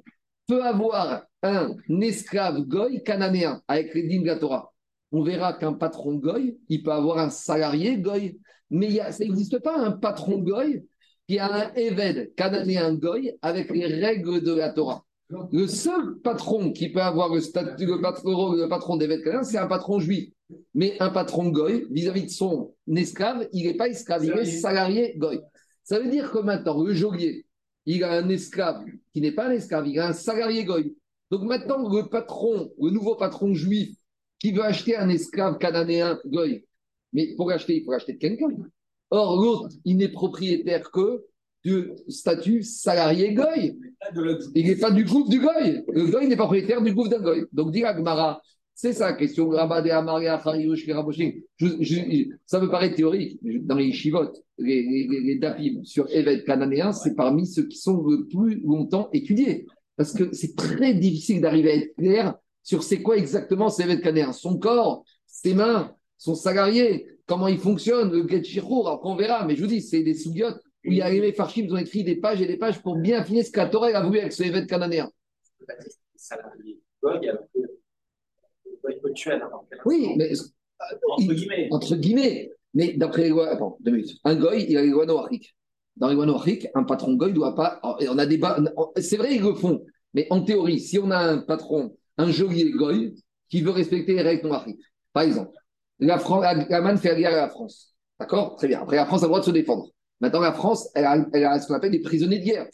peut avoir un esclave goy cananéen avec les dîmes de la Torah? On verra qu'un patron goy, il peut avoir un salarié goy. Mais ça n'existe pas un patron goy qui a un éved cananéen goy avec les règles de la Torah. Le seul patron qui peut avoir le statut de patron, le patron d'évêque c'est un patron juif. Mais un patron goy, vis-à-vis de son esclave, il n'est pas esclave, il est salarié goy. Ça veut dire que maintenant, le geôlier, il a un esclave qui n'est pas un esclave, il a un salarié goy. Donc maintenant, le patron, le nouveau patron juif, qui veut acheter un esclave cananéen goy, mais pour acheter, il faut acheter de quelqu'un. Or, l'autre, il n'est propriétaire que du statut salarié goy. Il n'est pas du groupe du goy. Le goy n'est pas propriétaire du groupe d'un goy. Donc, dit Agmara, c'est ça la question. Ça me paraît théorique. Dans les chivotes, les, les, sur évêque cananéen, c'est parmi ceux qui sont le plus longtemps étudiés. Parce que c'est très difficile d'arriver à être clair sur c'est quoi exactement cet évêque cananéen. Son corps, ses mains, son salarié, comment il fonctionne, le get après on verra. Mais je vous dis, c'est des soubiotes où il y a les Farshim, ils ont écrit des pages et des pages pour bien finir ce que la Torah a voulu avec ce évêque cananéen. Oui, mais entre guillemets. Entre guillemets. Mais d'après les lois, attends, deux minutes. Un goy, il a les lois noachiques. Dans les lois noachiques, un patron goy ne doit pas. On a des C'est vrai, ils le font. Mais en théorie, si on a un patron, un geôlier goy, qui veut respecter les règles noachiques, par exemple, la, France, la, manne fait guerre à la France. D'accord? Très bien. Après, la France a le droit de se défendre. Maintenant, la France, elle a, elle a ce qu'on appelle des prisonniers de guerre.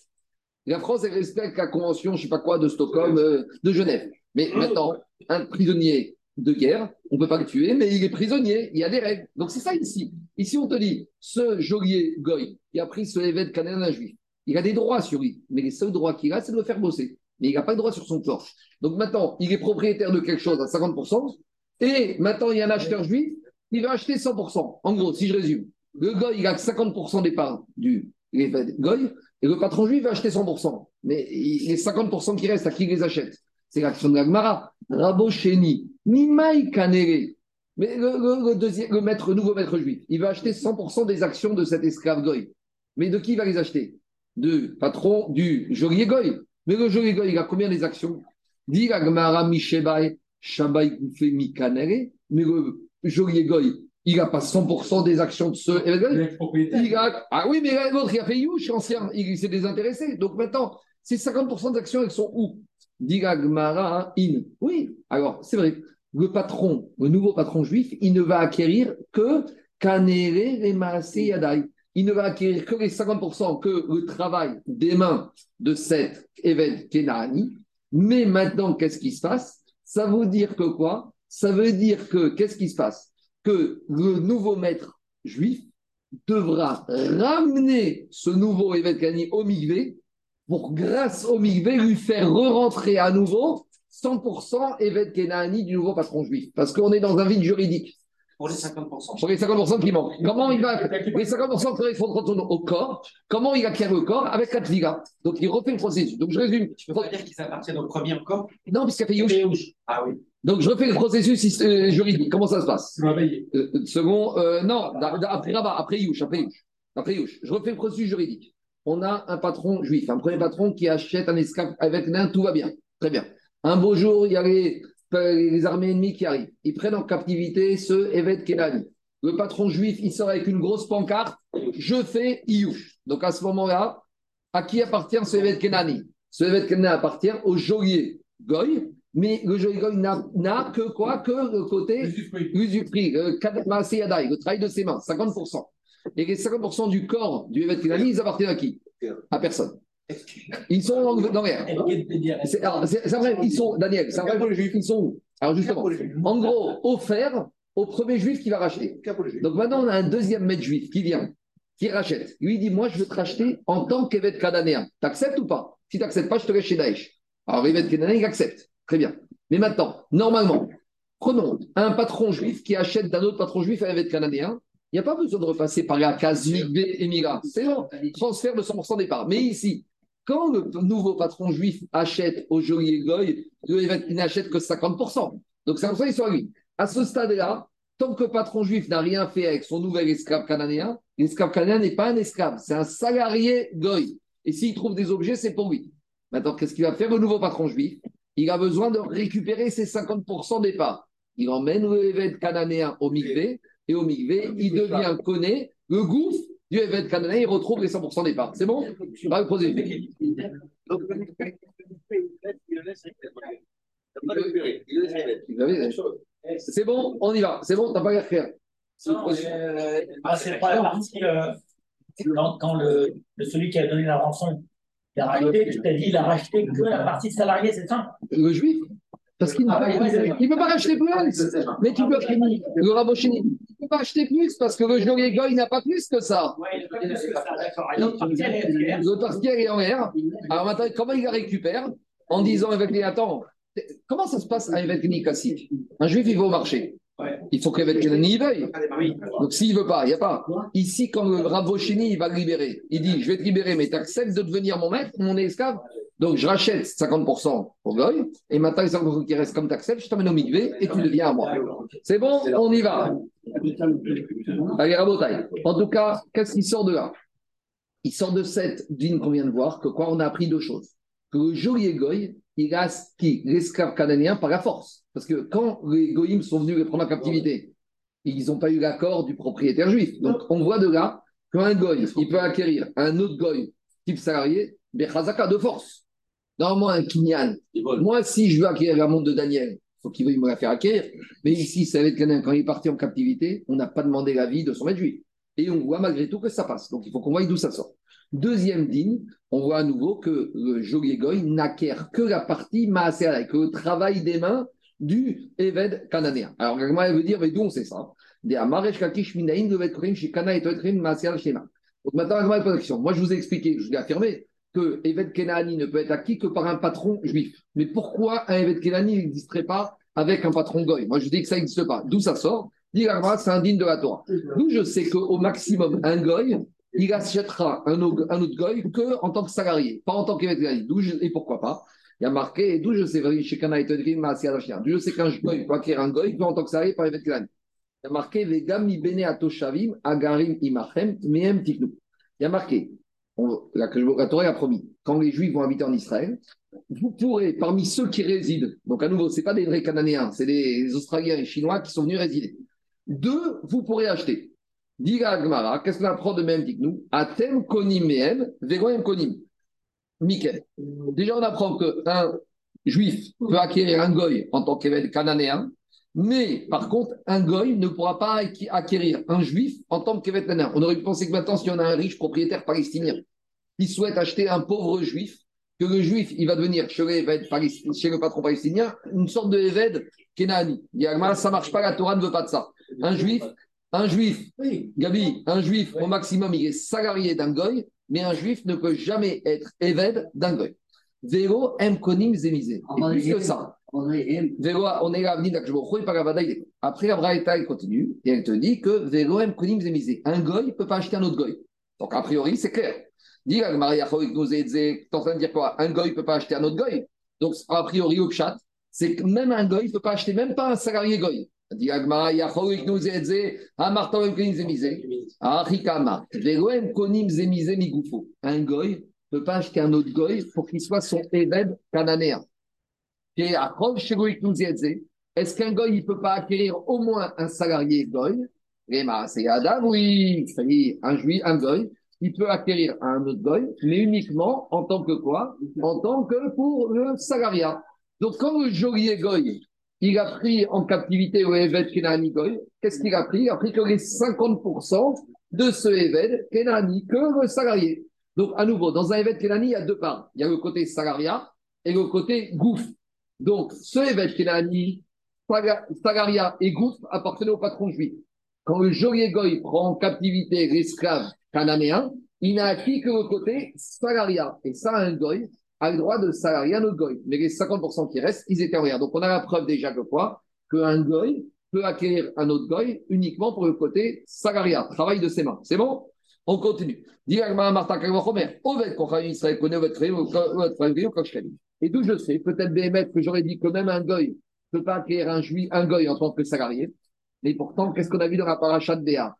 La France, elle respecte la convention, je ne sais pas quoi, de Stockholm, euh, de Genève. Mais maintenant, un prisonnier de guerre, on ne peut pas le tuer, mais il est prisonnier, il y a des règles. Donc c'est ça ici. Ici, on te dit, ce geôlier goy qui a pris ce évêque cananéen juif, il a des droits sur lui, mais les seuls droits qu'il a, c'est de le faire bosser. Mais il n'a pas de droit sur son corps. Donc maintenant, il est propriétaire de quelque chose à 50%, et maintenant, il y a un acheteur juif, il va acheter 100%. En gros, si je résume, le goy, il a 50% des parts du goy, et le patron juif va acheter 100%. Mais les 50% qui restent, à qui les achète C'est l'action de la Gemara. Rabosheni, Nimai Kanere. Mais le, deuxième, le maître, nouveau maître juif, il va acheter 100% des actions de cet esclave goy. Mais de qui il va les acheter? Du patron, du geôlier goy. Mais le geôlier goy, il a combien des actions? Dit la Gemara Mishebai, Shabai Mi Kanere. Mais le geôlier goy, il n'a pas 100% des actions de ce. Il a... Ah oui, mais l'autre, il a fait Youch, ancien, il s'est désintéressé. Donc maintenant, ces 50% d'actions, elles sont où? Digagmara in. Oui, alors c'est vrai. Le patron, le nouveau patron juif, il ne va acquérir que Kanere Yadai. Il ne va acquérir que les 50% que le travail des mains de cet évêque Kenani. Mais maintenant, qu'est-ce qui se passe? Ça veut dire que quoi? Ça veut dire que, qu'est-ce qui se passe? Que le nouveau maître juif devra ramener ce nouveau évêque au Migvé pour, grâce au Migvé, lui faire re-rentrer à nouveau 100% évêque Kenani du nouveau patron juif. Parce qu'on est dans un vide juridique. Pour les 50%. Pour les 50% qui manquent. Comment il va Les 50% qui correspondent au corps, comment il acquiert le corps? Avec la tviga. Donc il refait le processus. Donc je résume. Tu peux pas dire qu'ils appartiennent au premier encore Non, puisqu'il a fait Youch. Ah oui. Donc je refais le processus euh, juridique. Comment ça se passe payé. Euh, euh, Second, euh, non, après Rabat, après Youch, après Youch. Après Youch. Je refais le processus juridique. On a un patron juif, un premier patron qui achète un esclave avec l'un, tout va bien. Très bien. Un beau jour, il y a les, les armées ennemies qui arrivent. Ils prennent en captivité ce Evet Kenani. Le patron juif, il sort avec une grosse pancarte. Je fais Iyouch. Donc à ce moment-là, à qui appartient ce Evet Kenani? Ce Evet Kenani appartient au geôlier Goy, mais le geôlier Goy n'a que quoi Que le côté usufruit, le yadai, le travail de ses mains, 50%. Et les 50% du corps du Evet Kenani, ils appartiennent à qui? À personne. Ils sont dans, l'air. C'est alors, c'est- c'est vrai, ils sont, Daniel, c'est vrai pour les juifs, ils sont où? Alors justement, en gros, offert au premier juif qui va racheter. Donc maintenant, on a un deuxième maître juif qui vient, qui rachète. Lui il dit Moi, je veux te racheter en tant qu'évêque cananéen. T'acceptes ou pas? Si t'acceptes pas, je te laisse chez Daesh. Alors l'évêque cananéen, il accepte. Très bien. Mais maintenant, normalement, prenons un patron juif qui achète d'un autre patron juif un évêque cananéen. Il n'y a pas besoin de repasser par la case et Mira. C'est bon, transfert de 100% des parts. Mais ici, quand le nouveau patron juif achète au geôlier Goy, il n'achète que 50%. Donc 50% ils sont à lui. À ce stade-là, tant que le patron juif n'a rien fait avec son nouvel esclave cananéen, l'esclave cananéen n'est pas un esclave, c'est un salarié Goy. Et s'il trouve des objets, c'est pour lui. Maintenant, qu'est-ce qu'il va faire le nouveau patron juif? Il a besoin de récupérer ses 50% des parts. Il emmène le évêque cananéen au Migvé, et au Migvé, il devient connaît le gouffre du évêque cananéen, il retrouve les 100% des parts. C'est bon? Va le C'est bon, on y va. C'est bon, t'as pas clair. Non, euh, ah, c'est pas la partie euh, quand, le- celui qui a donné la rançon il a racheté, je t'ai dit, il a racheté que la partie salariée, c'est ça? Le juif Parce qu'il Ah, ouais, ouais, ne peut pas racheter plus. Mais tu peux. Le rabochini, il ne peut pas acheter plus parce que le geôlier Goy n'a pas plus que ça. Il entière. Le partie est en l'air. Alors maintenant, comment il la récupère En disant avec les attends, comment ça se passe évêque classique Un juif, il va au marché. Il faut que l'évêque il veuille. Donc s'il ne veut pas, il n'y a pas. Ici, quand le Rabochini, il va le libérer, il dit, je vais te libérer, mais tu acceptes de devenir mon maître, mon esclave? Donc je rachète 50% pour Goy, et maintenant les 50% qui restent comme tu acceptes, je t'emmène au Migvé et tu deviens à moi. C'est bon, on y va. Allez, Rabotaille. En tout cas, qu'est-ce qui sort de là? Il sort de cette dîne qu'on vient de voir, que quoi On a appris deux choses. Que le geôlier Goy, il a qui? L'esclave cananéen par la force. Parce que quand les Goïms sont venus les prendre en captivité, ils n'ont pas eu l'accord du propriétaire juif. Donc on voit de là qu'un Goy, il peut acquérir un autre Goy, type salarié, Bechazaka, de force. Normalement, un Kinyan. Moi, si je veux acquérir la montre de Daniel, il faut qu'il veuille me la faire acquérir. Mais ici, c'est avec Canaan, quand il est parti en captivité, on n'a pas demandé l'avis de son maître juif. Et on voit malgré tout que ça passe. Donc il faut qu'on voie d'où ça sort. Deuxième digne, on voit à nouveau que le Goy n'acquiert que la partie Maaséala, que le travail des mains du Eved cananéen. Alors, Gagma, elle veut dire, mais d'où on sait ça Des Amaresh Kakish Minaïn, Eved Shikana et Maaséala, Shema. Donc maintenant, Gagma, pose la. Moi, je vous ai expliqué, je vous ai affirmé que Eved Kenani ne peut être acquis que par un patron juif. Mais pourquoi un Eved Kenani n'existerait pas avec un patron Goy? Moi, je dis que ça n'existe pas. D'où ça sort? Dit c'est indigne de la Torah. D'où je sais qu'au maximum, un Goy, il achètera un, autre- goy que en tant que salarié, pas en tant qu'évêque Et pourquoi pas? Il y a marqué, et d'où je sais. D'où je sais qu'un goy peut acquérir un goy que en tant que salarié par évêque Kenani. Il y a marqué, Vegam mi bene atoshavim, agarim imachem, tiknu. Il y a marqué, la, la Torah a promis, quand les Juifs vont habiter en Israël, vous pourrez, parmi ceux qui résident, donc à nouveau, ce pas des vrais Cananéens, c'est des Australiens et Chinois qui sont venus résider. Deux, vous pourrez acheter. Dit la Gemara, qu'est-ce qu'on apprend de même dit nous Atem konim mehem, vegoyem konim. Mikel. Déjà, on apprend qu'un juif peut acquérir un goy en tant qu'évêque cananéen, mais par contre, un goy ne pourra pas acquérir un juif en tant qu'évêque cananéen. On aurait pu penser que maintenant, si on a un riche propriétaire palestinien qui souhaite acheter un pauvre juif, que le juif, il va devenir chez, le patron palestinien une sorte de évêque kenani. Ah, ça marche pas, la Torah ne veut pas de ça. Un juif, un juif, Gabi, un juif, au maximum, il est salarié d'un goy, mais un juif ne peut jamais être évêque d'un goy. Vélo, M. Konim, Zemizé. Et plus que ça. Vélo, on est Paravada, il est. Après, la Braïta, elle continue et elle te dit que Veloem Konim Zemisé. Un goy ne peut pas acheter un autre goy. Donc, a priori, c'est clair. Dis Maria tu en train de dire quoi? Un goy ne peut pas acheter un autre goy. Donc, a priori, au chat, c'est que même un goy ne peut pas acheter même pas un salarié goy. Dis Agmara, Yachoik nous Zedze, Amartoem Konim Zemisé. Arikama, Veloem Konim Zemisé Migoufo. Un goy ne peut pas acheter un autre goy pour qu'il soit son Eved cananéen. Et à nous est-ce qu'un goy ne peut pas acquérir au moins un salarié goy? C'est Adam, oui, un juif, un goy, il peut acquérir un autre goy, mais uniquement en tant que quoi? En tant que pour le salariat. Donc, quand le geôlier goy, il a pris en captivité au Eved Kenani goy, qu'est-ce qu'il a pris? Il a pris que les 50% de ce Eved Kenani, que le salarié. Donc, à nouveau, dans un Eved Kenani, il y a deux parts. Il y a le côté salariat et le côté gouffre. Donc, ce Eved Kenani, Sagaria et Gouffre appartenaient au patron juif. Quand le Goy prend en captivité l'esclave cananéen, il n'a acquis que le côté Sagaria. Et ça, un Goy a le droit de Sagaria, notre Goy. Mais les 50% qui restent, ils étaient en rien. Donc on a la preuve déjà que quoi? Qu'un Goy peut acquérir un autre Goy uniquement pour le côté Sagaria, travail de ses mains. C'est bon? On continue. Et d'où je sais, peut-être des que j'aurais dit que même un Goy ne peut pas acquérir un juif, un goy en tant que salarié. Mais pourtant, qu'est-ce qu'on a vu dans la paracha de Béa?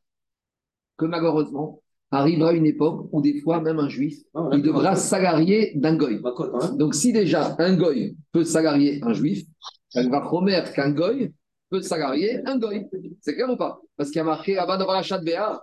Que malheureusement, arrivera une époque où des fois, même un juif, ah, il devra salarier d'un goy. Hein. Donc, si déjà un goy peut salarier un juif, elle va promettre qu'un goy peut salarier un goy. C'est clair ou pas? Parce qu'il y a marqué dans la Béa,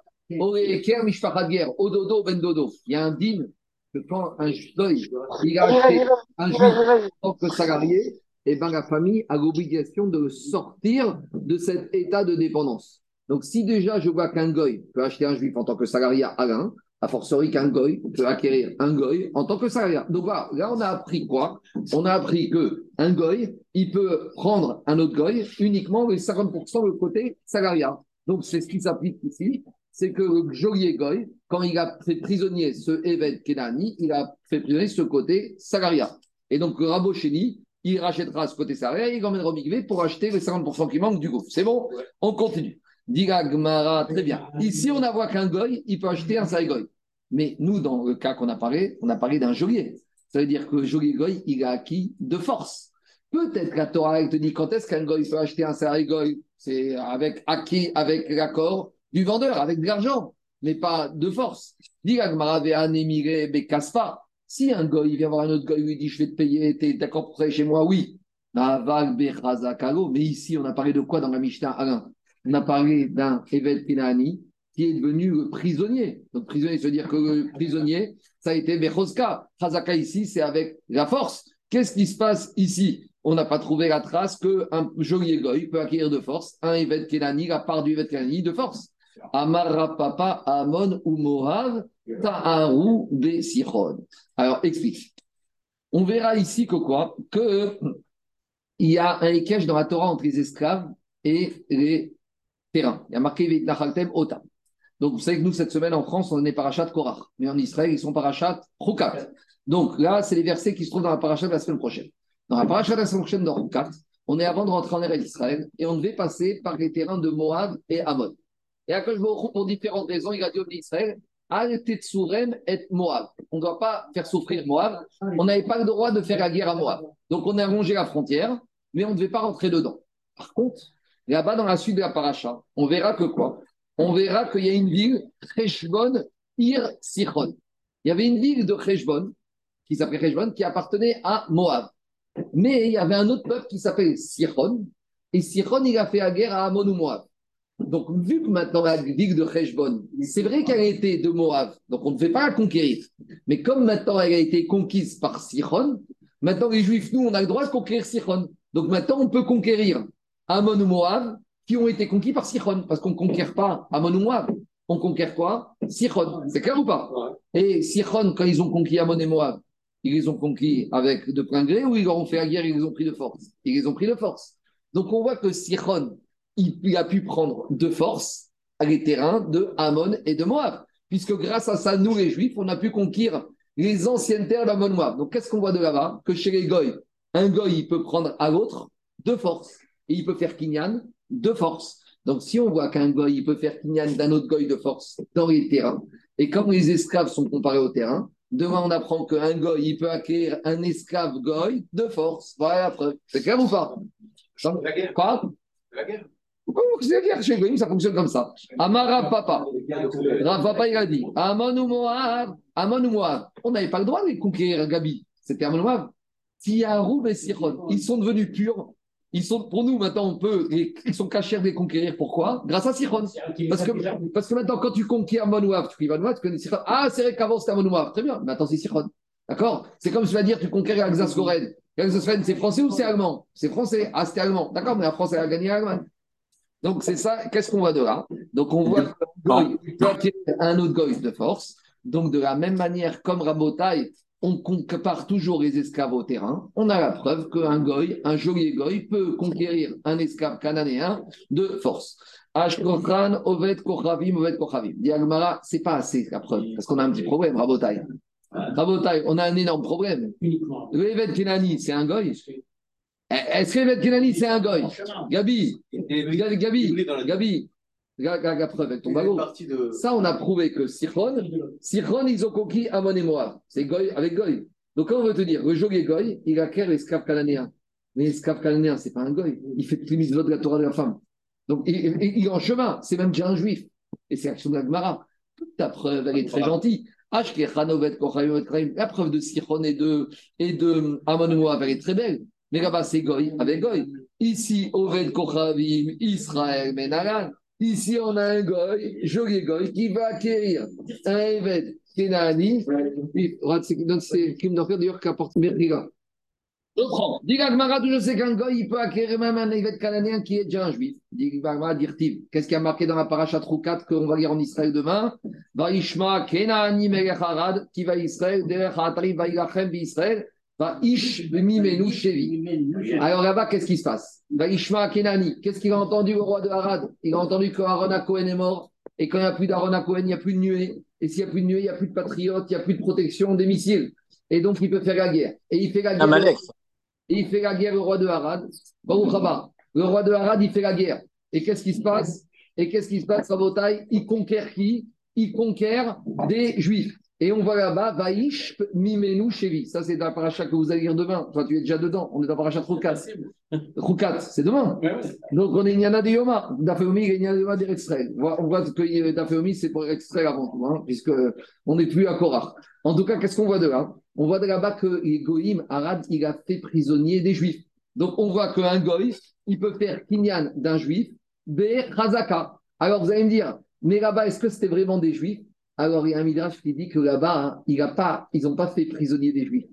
Ododo ben dodo. Il y a un dîme que quand un goy, il a acheté un juif en tant que salarié, eh ben, la famille a l'obligation de sortir de cet état de dépendance. Donc, si déjà je vois qu'un goy peut acheter un juif en tant que salarié à l'un, a fortiori qu'un goy peut acquérir un goy en tant que salarié. Donc voilà, là on a appris quoi? On a appris que un goy, il peut prendre un autre goy uniquement les 50% le côté salariat. Donc c'est ce qui s'applique ici, c'est que le geôlier goy, quand il a fait prisonnier ce évêque Kenani, il a fait prisonnier ce côté salariat. Et donc le Rabocheni, il rachètera ce côté salarié, il emmènera au pour acheter les 50% qui manquent du gouffre. C'est bon? On continue. Diga Gmara, très bien. Ici, on a vu qu'un goy, il peut acheter un goy. Mais nous, dans le cas qu'on a parlé, on a parlé d'un geôlier. Ça veut dire que le geôlier goy, il a acquis de force. Peut-être que la Torah te dit quand est-ce qu'un goy peut acheter un goy? C'est avec acquis, avec l'accord du vendeur, avec de l'argent, mais pas de force. Diga Gmara, Ve'anemire Bekaspa. Si un goy vient voir un autre goy, lui dit Je vais te payer, tu es d'accord pour chez moi? Oui. Mais ici, on a parlé de quoi dans la Mishnah Alain? On a parlé d'un Evel Pinani qui est devenu prisonnier. Donc, prisonnier, veut dire que prisonnier, ça a été Bechozka. Chazaka ici, c'est avec la force. Qu'est-ce qui se passe ici? On n'a pas trouvé la trace qu'un joli goy peut acquérir de force un Evet Kenani, la part du Evet Kenani de force. Amara Papa Amon ou Mohav Ta'aru Sichon. Alors, explique. On verra ici que quoi? Que il y a un équèche dans la Torah entre les esclaves et les Il y a marqué Otam. Donc, vous savez que nous, cette semaine, en France, on est parachat Korach. Mais en Israël, ils sont parachat Rukat. Donc là, c'est les versets qui se trouvent dans la parachat de la semaine prochaine. Dans la parachat de la semaine prochaine, dans Rukat, on est avant de rentrer en Eretz d'Israël et on devait passer par les terrains de Moab et Ammon. Et à de pour différentes raisons, il a dit au Israël et Moab. On ne doit pas faire souffrir Moab. On n'avait pas le droit de faire la guerre à Moab. Donc on a rongé la frontière, mais on ne devait pas rentrer dedans. Par contre, là-bas dans la suite de la paracha, on verra que quoi? On verra qu'il y a une ville, Cheshbon, Ir Sichon. Il y avait une ville de Cheshbon, qui s'appelait Cheshbon, qui appartenait à Moab. Mais il y avait un autre peuple qui s'appelait Sichon. Et Sichon, il a fait la guerre à Amon ou Moab. Donc, vu que maintenant la ville de Heshbon, c'est vrai qu'elle a été de Moab, donc on ne fait pas la conquérir. Mais comme maintenant elle a été conquise par Sichon, maintenant les Juifs, nous, on a le droit de conquérir Sichon. Donc maintenant, on peut conquérir Amon ou Moab qui ont été conquis par Sichon, parce qu'on ne conquiert pas Amon ou Moab. On conquiert quoi? Sichon. C'est clair ou pas? Et Sichon, quand ils ont conquis Amon et Moab, ils les ont conquis avec de plein gré ou ils leur ont fait la guerre, ils les ont pris de force? Ils les ont pris de force. Donc on voit que Sichon, il, a pu prendre de force les terrains de Ammon et de Moab. Puisque grâce à ça, nous les Juifs, on a pu conquérir les anciennes terres d'Ammon Moab. Donc qu'est-ce qu'on voit de là-bas? Que chez les Goy, un Goy, il peut prendre à l'autre de force. Et il peut faire Kinyan de force. Donc, si on voit qu'un goy, il peut faire kinyan d'un autre goy de force dans les terrains, et comme les esclaves sont comparés au terrain, demain on apprend qu'un goy, il peut acquérir un esclave goy de force. Voilà la preuve. C'est clair ou pas? La guerre. Quoi? La guerre. c'est la guerre chez Goïm, ça fonctionne comme ça. Amara Papa. Rav Papa, il a dit Amon ou Moab, Amon ou Moab? On n'avait pas le droit de les conquérir, Gabi. C'était Amon ou Moab. Tiaroum et Sichon. Ils sont devenus purs. Ils sont, pour nous, maintenant, on peut, ils sont cachés de les conquérir. Pourquoi? Grâce à Sichon. Parce que, parce que maintenant, quand tu conquiers Amon ou Moab, tu Moab, tu connais Sichon. Ah, c'est vrai qu'avant, c'était Amon ou Moab. Très bien. Maintenant, c'est Sichon. D'accord? C'est comme je vais dire, tu conquéris Alsace-Lorraine. Alsace-Lorraine, c'est français ou c'est allemand? C'est français. Ah, c'était allemand. D'accord, mais la France, elle a gagné l'Allemagne. Donc, c'est ça. Qu'est-ce qu'on voit de là? Donc, on voit acquérir un autre goy de force. Donc, de la même manière, comme Rabotai, on compare toujours les esclaves au terrain. On a la preuve qu'un goy, un joli goy, peut conquérir un esclave cananéen de force. Ashkochan, Ovet, Kochavim, Ovet, Kochavim. Diagmara, c'est pas assez la preuve, parce qu'on a un petit problème, Rabotai. Rabotai, on a un énorme problème. Uniquement. Le Evet Kenani, c'est un goy? Est-ce que Evet Kenani, c'est un goy? Gabi, Gabi, Gabi, la, la- la preuve a une bagot. partie de. Ça, on a prouvé que Sichon, Sichon, ils ont conquis Amon et Moab. C'est Goy avec Goy. Donc, quand on veut te dire, le joli Goy, il acquiert l'esclave cananéen? Mais l'esclave cananéen, c'est pas un Goy. Il fait plus de la Torah de la femme. Donc, il, il- il est en chemin. C'est même déjà un juif. Et c'est l'action de la Gemara. Toute ta preuve, elle est très gentille. La preuve de Sichon et de, et de Amon et Moab, elle est très belle. Mais là-bas, c'est Goy avec Goy. Ici, Oved Kochavim, Israël, Menalan. Ici, on a un Goy, joli Goy, qui va acquérir un Eved Kenani. C'est Kim Dorfer d'ailleurs qui apporte Merdiga. Je prends. Dis je sais qu'un Goy, il peut acquérir même un Eved cananéen qui est déjà un juif. Dis Gagmara, dire-t-il. Qu'est-ce qui a marqué dans la paracha Troukat qu'on va lire en Israël demain? Vaishma Kenani Melech qui va Israël, Derech Hatari, Vailachem, Israël. Alors là-bas, qu'est-ce qui se passe? Kenani, qu'est-ce qu'il a entendu au roi de Harad? Il a entendu que Aaron Cohen est mort, et quand il n'y a plus d'Aaron Cohen, il n'y a plus de nuée. Et s'il n'y a plus de nuée, il n'y a plus de patriotes, il n'y a plus de protection des missiles. Et donc, il peut faire la guerre. Et il fait la guerre. Et il fait la guerre au roi de Harad. Le roi de Harad, il fait la guerre. Et qu'est-ce qui se passe? Et qu'est-ce qui se passe, Rabotai? Il conquiert qui? Il conquiert des juifs. Et on voit là-bas, Vaïsh Mimenu Chevi. Ça, c'est la paracha que vous allez lire demain. Toi, tu es déjà dedans. On est dans la paracha Roukat. Roukat, c'est demain. Donc, on est Nyana de Yoma. Dafeomi, a Nyana de Yoma d'Extrail. On voit que Dafeomi, c'est pour extraire avant tout, hein, puisque on n'est plus à Korach. En tout cas, qu'est-ce qu'on voit de là? On voit de là-bas que Goïm, Arad, il a fait prisonnier des Juifs. Donc, on voit qu'un Goï, il peut faire Kinyan d'un Juif, Razaka. Alors, vous allez me dire, mais là-bas, est-ce que c'était vraiment des Juifs? Alors, il y a un Midrash qui dit que là-bas, hein, ils n'ont pas fait prisonnier des Juifs.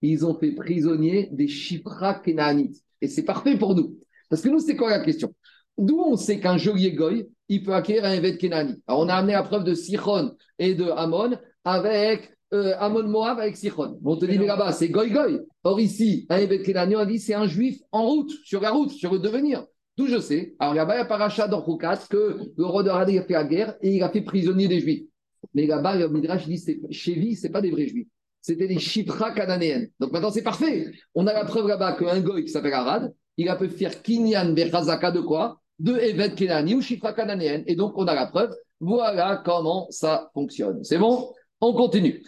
Ils ont fait prisonnier des Shifra Kenaanites. Et c'est parfait pour nous. Parce que nous, c'est quoi la question? D'où on sait qu'un geôlier goy, il peut acquérir un Evet Kenani Alors, on a amené la preuve de Sichon et de Amon avec euh, Amon Moab avec Sichon. On te dit, mais là-bas, c'est goy goy. Or, ici, un Evet Kenani, on dit, c'est un juif en route, sur la route, sur le devenir. D'où je sais. Alors, là-bas, il y a paracha dans Roukat que le roi de Radé a fait la guerre et il a fait prisonnier des juifs. Mais là-bas, le Midrash dit, Chevi, ce n'est pas des vrais juifs. C'était des Chipra cananéennes. Donc maintenant, c'est parfait. On a la preuve là-bas qu'un goy qui s'appelle Arad, il a pu faire Kinyan Bechazaka de quoi? De Evet Kenani ou Chipra cananéenne. Et donc, on a la preuve. Voilà comment ça fonctionne. C'est bon? On continue.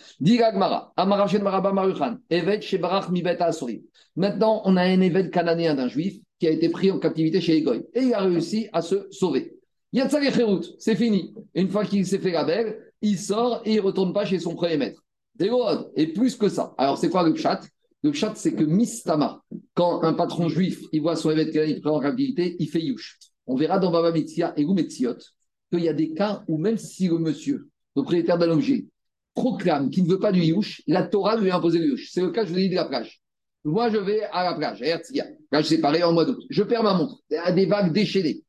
Maintenant, on a un Evet cananéen d'un juif qui a été pris en captivité chez les Goy. Et il a réussi à se sauver. Echerout, c'est fini. Une fois qu'il s'est fait la belle, il sort et il ne retourne pas chez son premier maître. Dégod, et plus que ça. Alors, c'est quoi le chat Le chat, c'est que Mistama, quand un patron juif, il voit son évêque qui pris en captivité, il fait youch. On verra dans Baba Mitzia et Goumetziot qu'il y a des cas où même si le monsieur, propriétaire d'un objet, proclame qu'il ne veut pas du youch, la Torah lui a imposé le youch. C'est le cas, je vous ai dit, de la plage. Moi, je vais à la plage, à Herzliya. Plage séparée en mois d'août. Je perds ma montre. A des vagues déchaînées.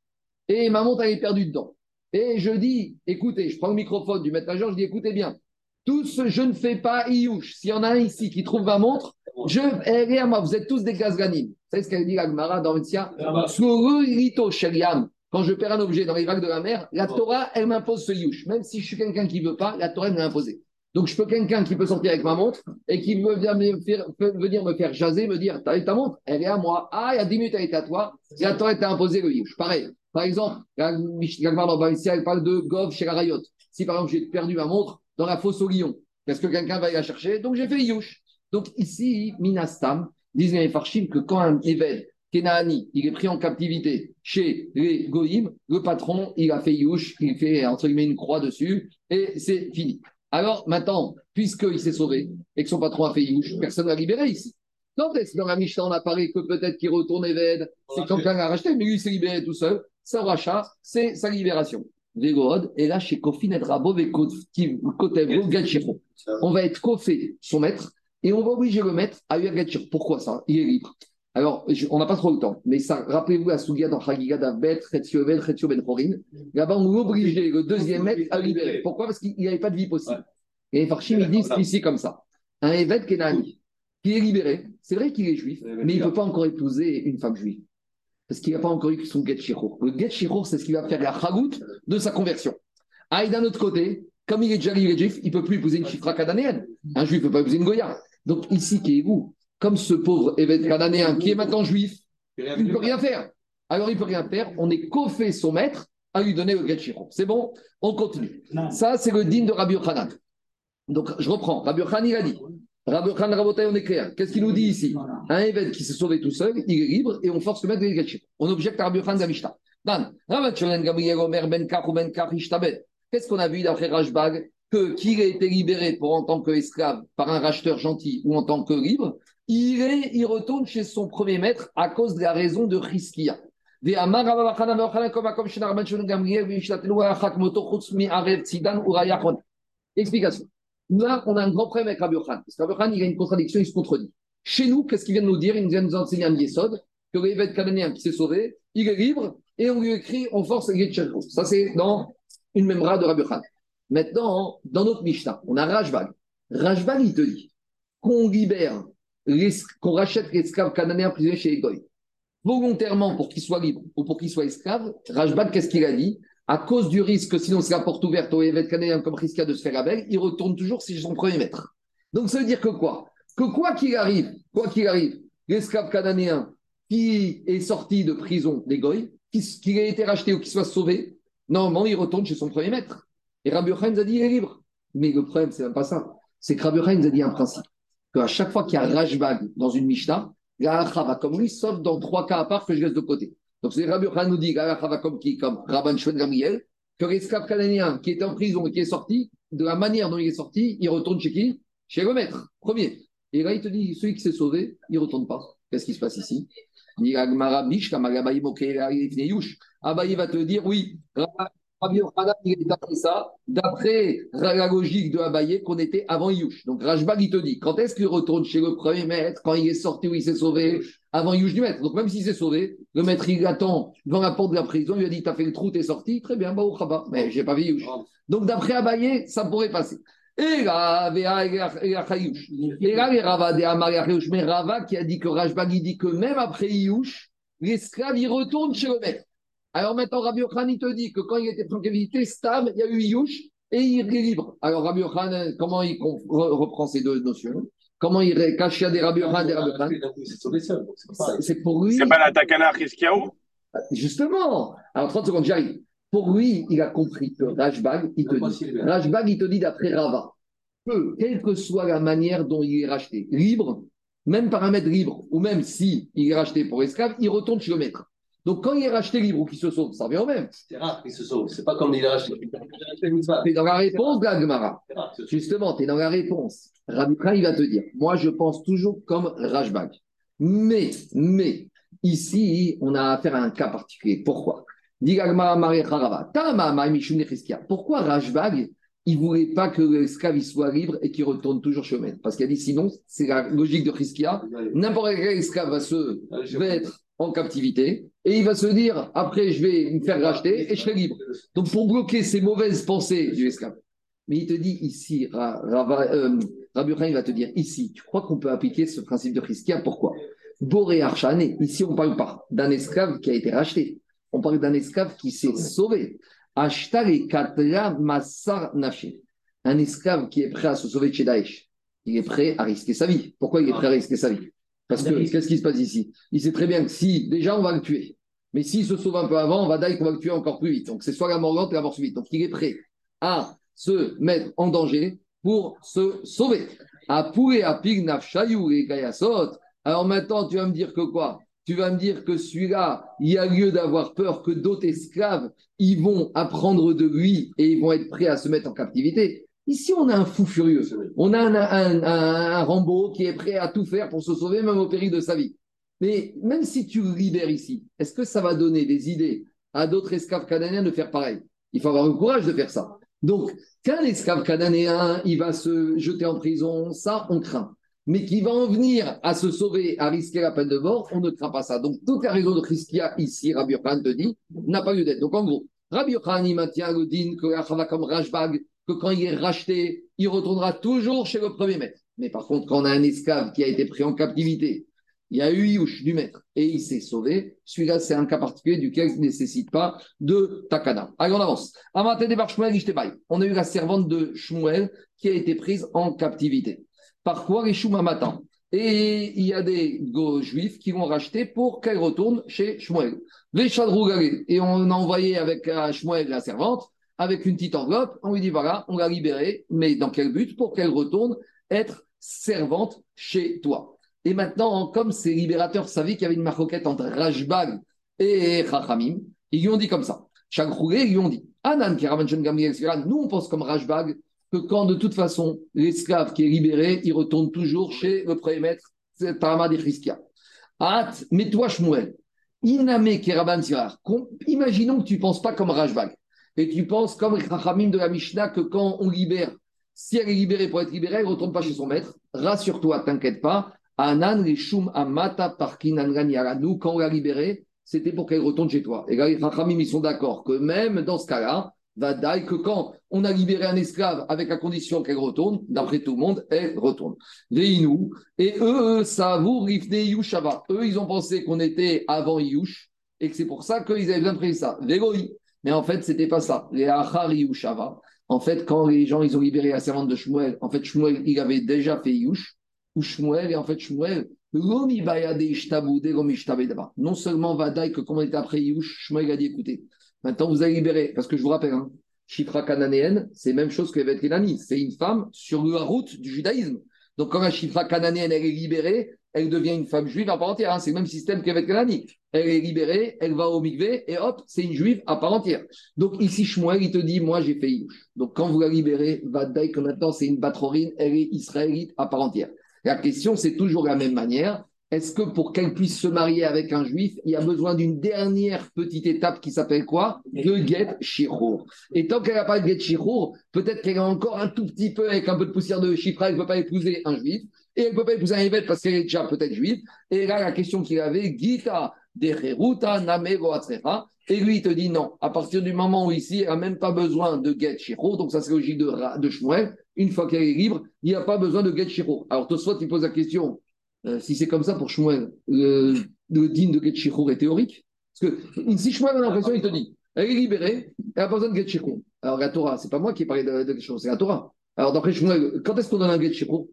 Et ma montre, elle est perdue dedans. Et je dis, écoutez, je prends le microphone du maître agent, je dis, écoutez bien, tous, je ne fais pas Iouche. S'il y en a un ici qui trouve ma montre, je, elle est à moi. Vous êtes tous des gazganines. Vous savez ce qu'elle dit, Agmara, dans Rito Sheliam. Quand je perds un objet dans les vagues de la mer, la Torah, elle m'impose ce Iouche. Même si je suis quelqu'un qui ne veut pas, la Torah, elle me l'a imposé. Donc, je peux quelqu'un qui peut sortir avec ma montre et qui veut venir me faire, venir me faire jaser, me dire T'as ta montre? Elle est à moi. Ah, il y a 10 minutes, elle était à toi. Et la Torah t'a imposé le Iouche. Pareil. Par exemple, la elle parle de Gov chez la Rayot. Si par exemple j'ai perdu ma montre dans la fosse au lion, est-ce que quelqu'un va y la chercher? Donc j'ai fait Yush. Donc ici, Minastam, disent les Farshim que quand un Eved, Kenaani, il est pris en captivité chez les Goïm, le patron, il a fait Yush, il fait entre guillemets une croix dessus et c'est fini. Alors maintenant, puisqu'il s'est sauvé et que son patron a fait Yush, personne ne l'a libéré ici. Quand est-ce que dans la Mishnah, on a parlé que peut-être qu'il retourne Eved, c'est quand quelqu'un l'a racheté, mais lui, il s'est libéré tout seul. Son rachat, c'est sa libération. Et là, chez et. On va être kofé son maître et on va obliger le maître à lui Gatchiro. Pourquoi ça? Il est libre. Alors, je- on n'a pas trop le temps, mais ça, rappelez-vous la Sougia dans Chagiga d'Avbet, Chetio Ben, Chetio Ben Horin. Là-bas, on l'obligeait, le deuxième maître, à libérer. Pourquoi? Parce qu'il n'avait pas de vie possible. Et les Farchim, ils disent ici comme ça. Un évêque Kenani, qui est libéré, c'est vrai qu'il est juif, mais il ne peut pas encore épouser une femme juive. Parce qu'il n'a pas encore eu son get. Le get c'est ce qui va faire la chagout de sa conversion. Ah, et d'un autre côté, comme il est déjà il est juif, il ne peut plus épouser une chifra cananéenne. Un juif ne peut pas épouser une goya. Donc ici, qui est vous Comme ce pauvre évêque cananéen qui est maintenant juif, il ne peut rien faire. Alors il ne peut rien faire. On est coffé son maître à lui donner le get. C'est bon? On continue. Ça, c'est le digne de Rabbi Yochanan. Donc, je reprends. Rabbi Yochanan, il a dit. On est clair. Qu'est-ce qu'il nous dit ici? Un évêque qui s'est sauvé tout seul, il est libre et on force le maître de l'égacher. On objecte à Rabbi Gabriel Omer Ben Ben. Qu'est-ce qu'on a vu d'après Rashbag Que qu'il ait été libéré en tant qu'esclave par un racheteur gentil ou en tant que libre, il retourne chez son premier maître à cause de la raison de Riskia. Explication. Là, on a un grand problème avec Rabbi Yochanan. Parce que Rabbi Yochanan, il a une contradiction, il se contredit. Chez nous, qu'est-ce qu'il vient de nous dire? Il vient de nous enseigner un Yesod, que l'évêque cananéen qui s'est sauvé, il est libre, et on lui écrit, on force les Yetcherko. Ça, c'est dans une memra de Rabbi Yochanan. Maintenant, dans notre Mishnah, on a Rajbag. Rajbag, il te dit qu'on libère, qu'on rachète l'esclave cananéen prisonnier chez les Goy, volontairement pour qu'il soit libre ou pour qu'il soit esclave. Rajbag, qu'est-ce qu'il a dit? À cause du risque, que sinon c'est la porte ouverte au évêque cananéen comme Riskia de se faire belle, il retourne toujours chez son premier maître. Donc ça veut dire que quoi? Que quoi qu'il arrive, quoi qu'il arrive, l'esclave cananéen qui est sorti de prison des Goy, qu'il ait été racheté ou qu'il soit sauvé, normalement il retourne chez son premier maître. Et Rabbi Yochanan a dit il est libre. Mais le problème, c'est même pas ça. C'est que Rabbi a dit un principe. Qu'à chaque fois qu'il y a Rajbag dans une Mishnah, la va comme lui, sauf dans trois cas à part que je laisse de côté. Donc c'est Rabbi Yochanan nous dit comme qui Rabban Shmuel Gamriel, que l'esclave cananéen qui était en prison et qui est sorti, de la manière dont il est sorti, il retourne chez qui? Chez le maître, premier. Et là, il te dit, celui qui s'est sauvé, il ne retourne pas. Qu'est-ce qui se passe ici? Il va te dire, oui, Rabbi Yochanan, il est d'après ça, d'après la logique de Abaye, qu'on était avant Yush. Donc Rajbag, il te dit, quand est-ce qu'il retourne chez le premier maître, quand il est sorti ou il s'est sauvé, avant Yush du maître? Donc même s'il s'est sauvé, le maître, il attend devant la porte de la prison, il lui a dit, t'as fait le trou, t'es sorti, très bien, bah au Khaba. Mais j'ai pas vu Yush. Donc d'après Abaye, ça pourrait passer. Et là, les Rava de Amar mais Rava qui a dit que Rajbag, il dit que même après Yush, l'esclave, il retourne chez le maître. Alors maintenant, Rabbi Yochanan, il te dit que quand il était en captivité, Stam, il y a eu Yush et il est libre. Alors Rabbi Yochanan, comment il reprend ces deux notions? Comment il cache des Rabbi Yochanan des Rabbi donc c'est pour lui. C'est pas la Takana Kiskiaou Justement. Alors 30 secondes, j'arrive. Pour lui, il a compris que Rajbag, il te dit. Rajbag, il te dit d'après Rava, que quelle que soit la manière dont il est racheté, libre, même par un maître libre, ou même si il est racheté pour esclave, il retourne chez le maître. Donc quand il est racheté libre ou qu'il se sauve, ça revient au même. C'est rare qu'il se sauve. C'est pas comme il a racheté. Tu es dans la réponse sauve. Justement, tu es dans la réponse. Rabbi il va te dire, moi je pense toujours comme Rajbag. Mais, mais, ici, on a affaire à un cas particulier. Pourquoi? Pourquoi Rajbag, il ne voulait pas que l'esclave soit libre et qu'il retourne toujours maître Parce qu'il a dit, sinon, c'est la logique de Chiskia. N'importe quel esclave va, se, va être en captivité et il va se dire, après, je vais me faire racheter et je serai libre. Donc, pour bloquer ces mauvaises pensées du esclave. Mais il te dit ici, euh, Rabbi il va te dire ici, tu crois qu'on peut appliquer ce principe de Chiskia Pourquoi? Boré Archané, ici on ne parle pas d'un esclave qui a été racheté, on parle d'un esclave qui s'est sauvé. Ashtar et Katra Naché, un esclave qui est prêt à se sauver de chez Daesh, il est prêt à risquer sa vie. Pourquoi il est prêt à risquer sa vie? Parce que qu'est-ce qui se passe ici? Il sait très bien que si déjà on va le tuer, Mais s'il se sauve un peu avant, on va dire qu'on va le tuer encore plus vite. Donc c'est soit la mort lente et la mort subite. Donc il est prêt à se mettre en danger pour se sauver. À poulet, à pig, et gayasot. Alors maintenant, tu vas me dire que quoi? Tu vas me dire que celui-là, il y a lieu d'avoir peur que d'autres esclaves, ils vont apprendre de lui et ils vont être prêts à se mettre en captivité. Ici, on a un fou furieux. On a un, un, Rambo qui est prêt à tout faire pour se sauver, même au péril de sa vie. Mais même si tu libères ici, est-ce que ça va donner des idées à d'autres esclaves cananéens de faire pareil? Il faut avoir le courage de faire ça. Donc, qu'un esclave cananéen, il va se jeter en prison, ça, on craint. Mais qu'il va en venir à se sauver, à risquer la peine de mort, on ne craint pas ça. Donc, toute la raison de crise qu'il y a ici, Rabbi Yochanan te dit, n'a pas lieu d'être. Donc, en gros, Rabbi Yochanan, il maintient le din que comme Rashbag, que quand il est racheté, il retournera toujours chez le premier maître. Mais par contre, quand on a un esclave qui a été pris en captivité, il y a eu Yush du maître et il s'est sauvé. Celui-là, c'est un cas particulier duquel il ne nécessite pas de takana. Allez, on avance. On a eu la servante de Shmuel qui a été prise en captivité. Par quoi les Et il y a des juifs qui vont racheter pour qu'elle retourne chez Shmuel. Les Et on a envoyé avec Shmuel la servante avec une petite enveloppe. On lui dit voilà, on l'a libérée, mais dans quel but? Pour qu'elle retourne être servante chez toi. Et maintenant, comme ces libérateurs savaient qu'il y avait une maroquette entre Rajbag et Chachamim, ils lui ont dit comme ça. Chaque roulé, ils lui ont dit Anan, nous on pense comme Rajbag que quand de toute façon l'esclave qui est libéré, il retourne toujours chez le premier maître, Tarama des Christia. At, mais toi, Shmuel, Iname Keraban imaginons que tu ne penses pas comme Rajbag et tu penses comme Chachamim de la Mishnah que quand on libère, si elle est libérée pour être libérée, elle ne retourne pas chez son maître. Rassure-toi, t'inquiète pas, Anan Rishum Amata Parkin Nous, quand on l'a libérée, c'était pour qu'elle retourne chez toi. Et là, les Rachamim, ils sont d'accord que même dans ce cas-là, Vadaï, que quand on a libéré un esclave avec la condition qu'elle retourne, d'après tout le monde, elle retourne. Veinu, et eux, ça vous rifne Yushava. Eux, ils ont pensé qu'on était avant Yush, et que c'est pour ça qu'ils avaient bien pris ça. Mais en fait, c'était pas ça. Les Achari Yushava. En fait, quand les gens, ils ont libéré la servante de Shmuel, en fait, Shmuel, il avait déjà fait Yush ou Shmuel, et en fait Shmuel, non seulement Vadaï, que comme on était après Yush, Shmuel a dit écoutez, maintenant vous allez libérer, parce que je vous rappelle, hein, Chifra cananéenne, c'est la même chose que Evet Kenani, c'est une femme sur la route du judaïsme. Donc quand la Chifra cananéenne elle est libérée, elle devient une femme juive à part entière. Hein. C'est le même système qu'avec Kenani. Elle est libérée, elle va au mikvé et hop, c'est une juive à part entière. Donc ici, Shmuel, il te dit, moi j'ai fait Yush. Donc quand vous la libérez, Vadaï, que maintenant c'est une batrorine, elle est israélite à part entière. La question, c'est toujours la même manière. Est-ce que pour qu'elle puisse se marier avec un juif, il y a besoin d'une dernière petite étape qui s'appelle quoi? Le get shirour. Et tant qu'elle n'a pas le get shirour, peut-être qu'elle a encore un tout petit peu, avec un peu de poussière de chifra, elle ne peut pas épouser un juif. Et elle ne peut pas épouser un évêque parce qu'elle est déjà peut-être juive. Et là, la question qu'il avait, Gita de Namego Et lui, il te dit non. À partir du moment où ici, elle n'a même pas besoin de get shirour, donc ça c'est logique de, de Shmuel, une fois qu'elle est libre, il n'y a pas besoin de get shiro. Alors Tosfot, il pose la question, euh, si c'est comme ça pour Shmuel, le, le din de get shiro est théorique Parce que si Shmuel a l'impression, il te dit, elle est libérée, elle n'a pas besoin de get shiro. Alors la Torah, c'est pas moi qui ai parlé de, de get shiro, c'est la Torah. Alors d'après Shmuel, quand est-ce qu'on donne un get shiro?